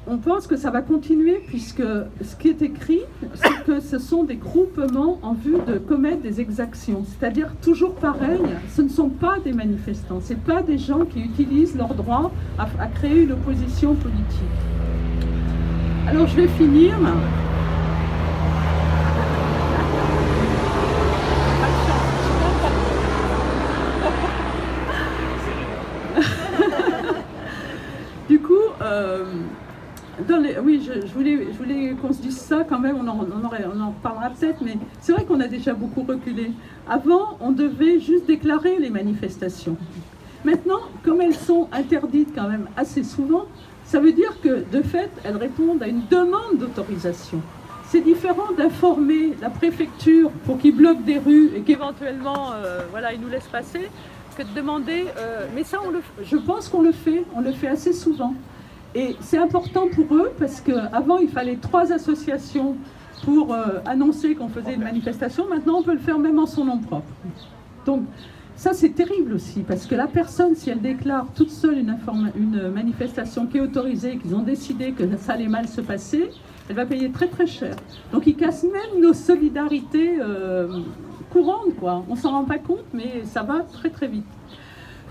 on pense que ça va continuer puisque ce qui est écrit, c'est que ce sont des groupements en vue de commettre des exactions. C'est-à-dire toujours pareil, ce ne sont pas des manifestants, ce pas des gens qui utilisent leur droit à créer une opposition politique. Alors je vais finir. du coup, euh, je, voulais, qu'on se dise ça quand même, on en, on parlera peut-être, mais c'est vrai qu'on a déjà beaucoup reculé. Avant, on devait juste déclarer les manifestations. Maintenant, comme elles sont interdites quand même assez souvent, ça veut dire que de fait, elles répondent à une demande d'autorisation. C'est différent d'informer la préfecture pour qu'ils bloquent des rues et qu'éventuellement, euh, voilà, ils nous laissent passer, que de demander. Euh, mais ça, on le, je pense qu'on le fait, on le fait assez souvent. Et c'est important pour eux parce qu'avant, il fallait trois associations pour euh, annoncer qu'on faisait une manifestation. Maintenant, on peut le faire même en son nom propre. Donc, ça, c'est terrible aussi, parce que la personne, si elle déclare toute seule une, manifestation qui est autorisée, qu'ils ont décidé que ça allait mal se passer, elle va payer très très cher. Donc, ils cassent même nos solidarités euh, courantes, quoi. On s'en rend pas compte, mais ça va très très vite.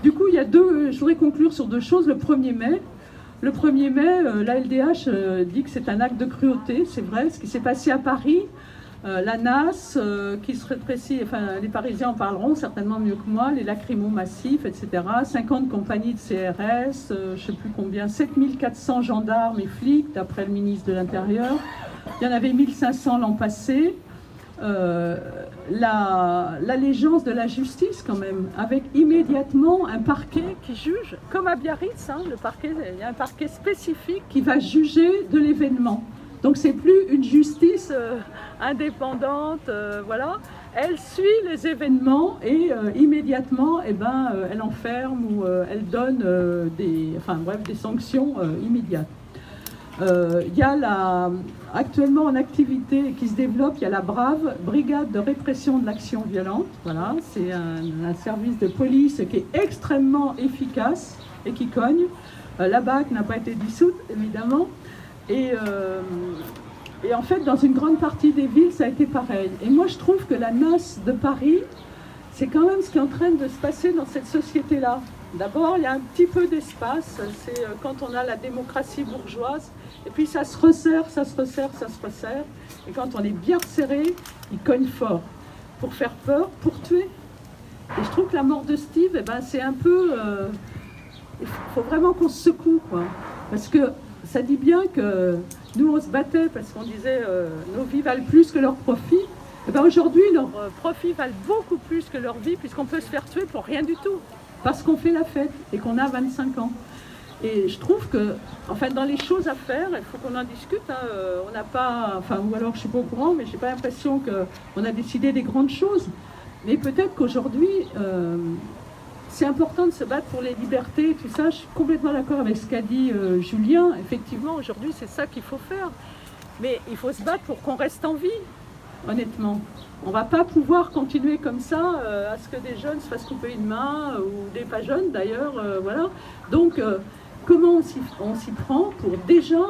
Du coup, il y a deux, je voudrais conclure sur deux choses. Le 1er mai, le 1er mai, euh, la LDH euh, dit que c'est un acte de cruauté, c'est vrai, ce qui s'est passé à Paris. Euh, la NAS, qui se rétrécit, enfin les Parisiens en parleront certainement mieux que moi, les lacrymos massifs, etc. 50 compagnies de CRS, je ne sais plus combien, 7400 gendarmes et flics, d'après le ministre de l'Intérieur. Il y en avait 1500 l'an passé. Euh, l'allégeance de la justice quand même, avec immédiatement un parquet qui juge, comme à Biarritz, hein, le parquet, il y a un parquet spécifique qui va juger de l'événement. Donc c'est plus une justice euh, indépendante, euh, voilà. Elle suit les événements et immédiatement, eh ben, elle enferme ou elle donne des, enfin, bref, des sanctions immédiates. Il y a la, actuellement en activité qui se développe, il y a la BRAVE, Brigade de répression de l'action violente. Voilà, c'est un, service de police qui est extrêmement efficace et qui cogne. Euh, la BAC n'a pas été dissoute, évidemment. Et, euh, et, en fait, dans une grande partie des villes, ça a été pareil. Et moi, je trouve que la noce de Paris, c'est quand même ce qui est en train de se passer dans cette société-là. D'abord, il y a un petit peu d'espace, c'est euh, quand on a la démocratie bourgeoise, et puis ça se resserre, ça se resserre, ça se resserre. Et quand on est bien serré, il cogne fort. Pour faire peur, pour tuer. Et je trouve que la mort de Steve, eh ben, c'est un peu. Euh, il faut vraiment qu'on se secoue, quoi. Parce que ça dit bien que nous, on se battait parce qu'on disait euh, nos vies valent plus que leurs profits. Eh ben aujourd'hui, leurs profits valent beaucoup plus que leur vie, puisqu'on peut se faire tuer pour rien du tout. Parce qu'on fait la fête et qu'on a 25 ans. Et je trouve que, enfin, dans les choses à faire, il faut qu'on en discute. Hein, euh, on n'a pas, enfin, ou alors je suis pas au courant, mais j'ai pas l'impression qu'on a décidé des grandes choses. Mais peut-être qu'aujourd'hui, euh, c'est important de se battre pour les libertés, tout ça. Je suis complètement d'accord avec ce qu'a dit euh, Julien. Effectivement, aujourd'hui, c'est ça qu'il faut faire. Mais il faut se battre pour qu'on reste en vie, honnêtement. On va pas pouvoir continuer comme ça à ce que des jeunes se fassent couper une main, ou des pas jeunes d'ailleurs, voilà. Donc, Comment on s'y prend pour déjà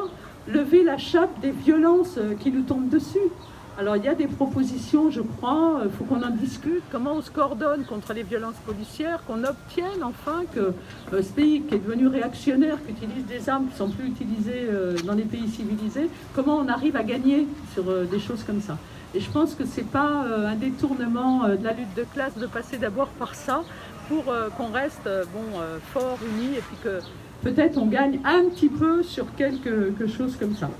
lever la chape des violences euh, qui nous tombent dessus? Alors il y a des propositions, je crois, il faut qu'on en discute, comment on se coordonne contre les violences policières, qu'on obtienne enfin que euh, ce pays qui est devenu réactionnaire, qui utilise des armes qui ne sont plus utilisées euh, dans les pays civilisés, comment on arrive à gagner sur euh, des choses comme ça? Et je pense que ce n'est pas un détournement de la lutte de classe de passer d'abord par ça pour qu'on reste bon, fort, unis, et puis que peut-être on gagne un petit peu sur quelque chose comme ça.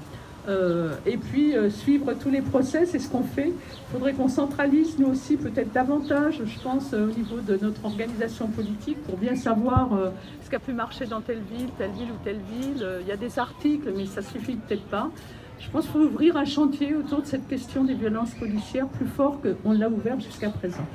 Euh, et puis euh, suivre tous les procès, c'est ce qu'on fait. Il faudrait qu'on centralise nous aussi peut-être davantage, je pense, euh, au niveau de notre organisation politique pour bien savoir ce qui a pu marcher dans telle ville, telle ville ou telle ville. Il y a des articles, mais ça suffit peut-être pas. Je pense qu'il faut ouvrir un chantier autour de cette question des violences policières plus fort qu'on l'a ouvert jusqu'à présent.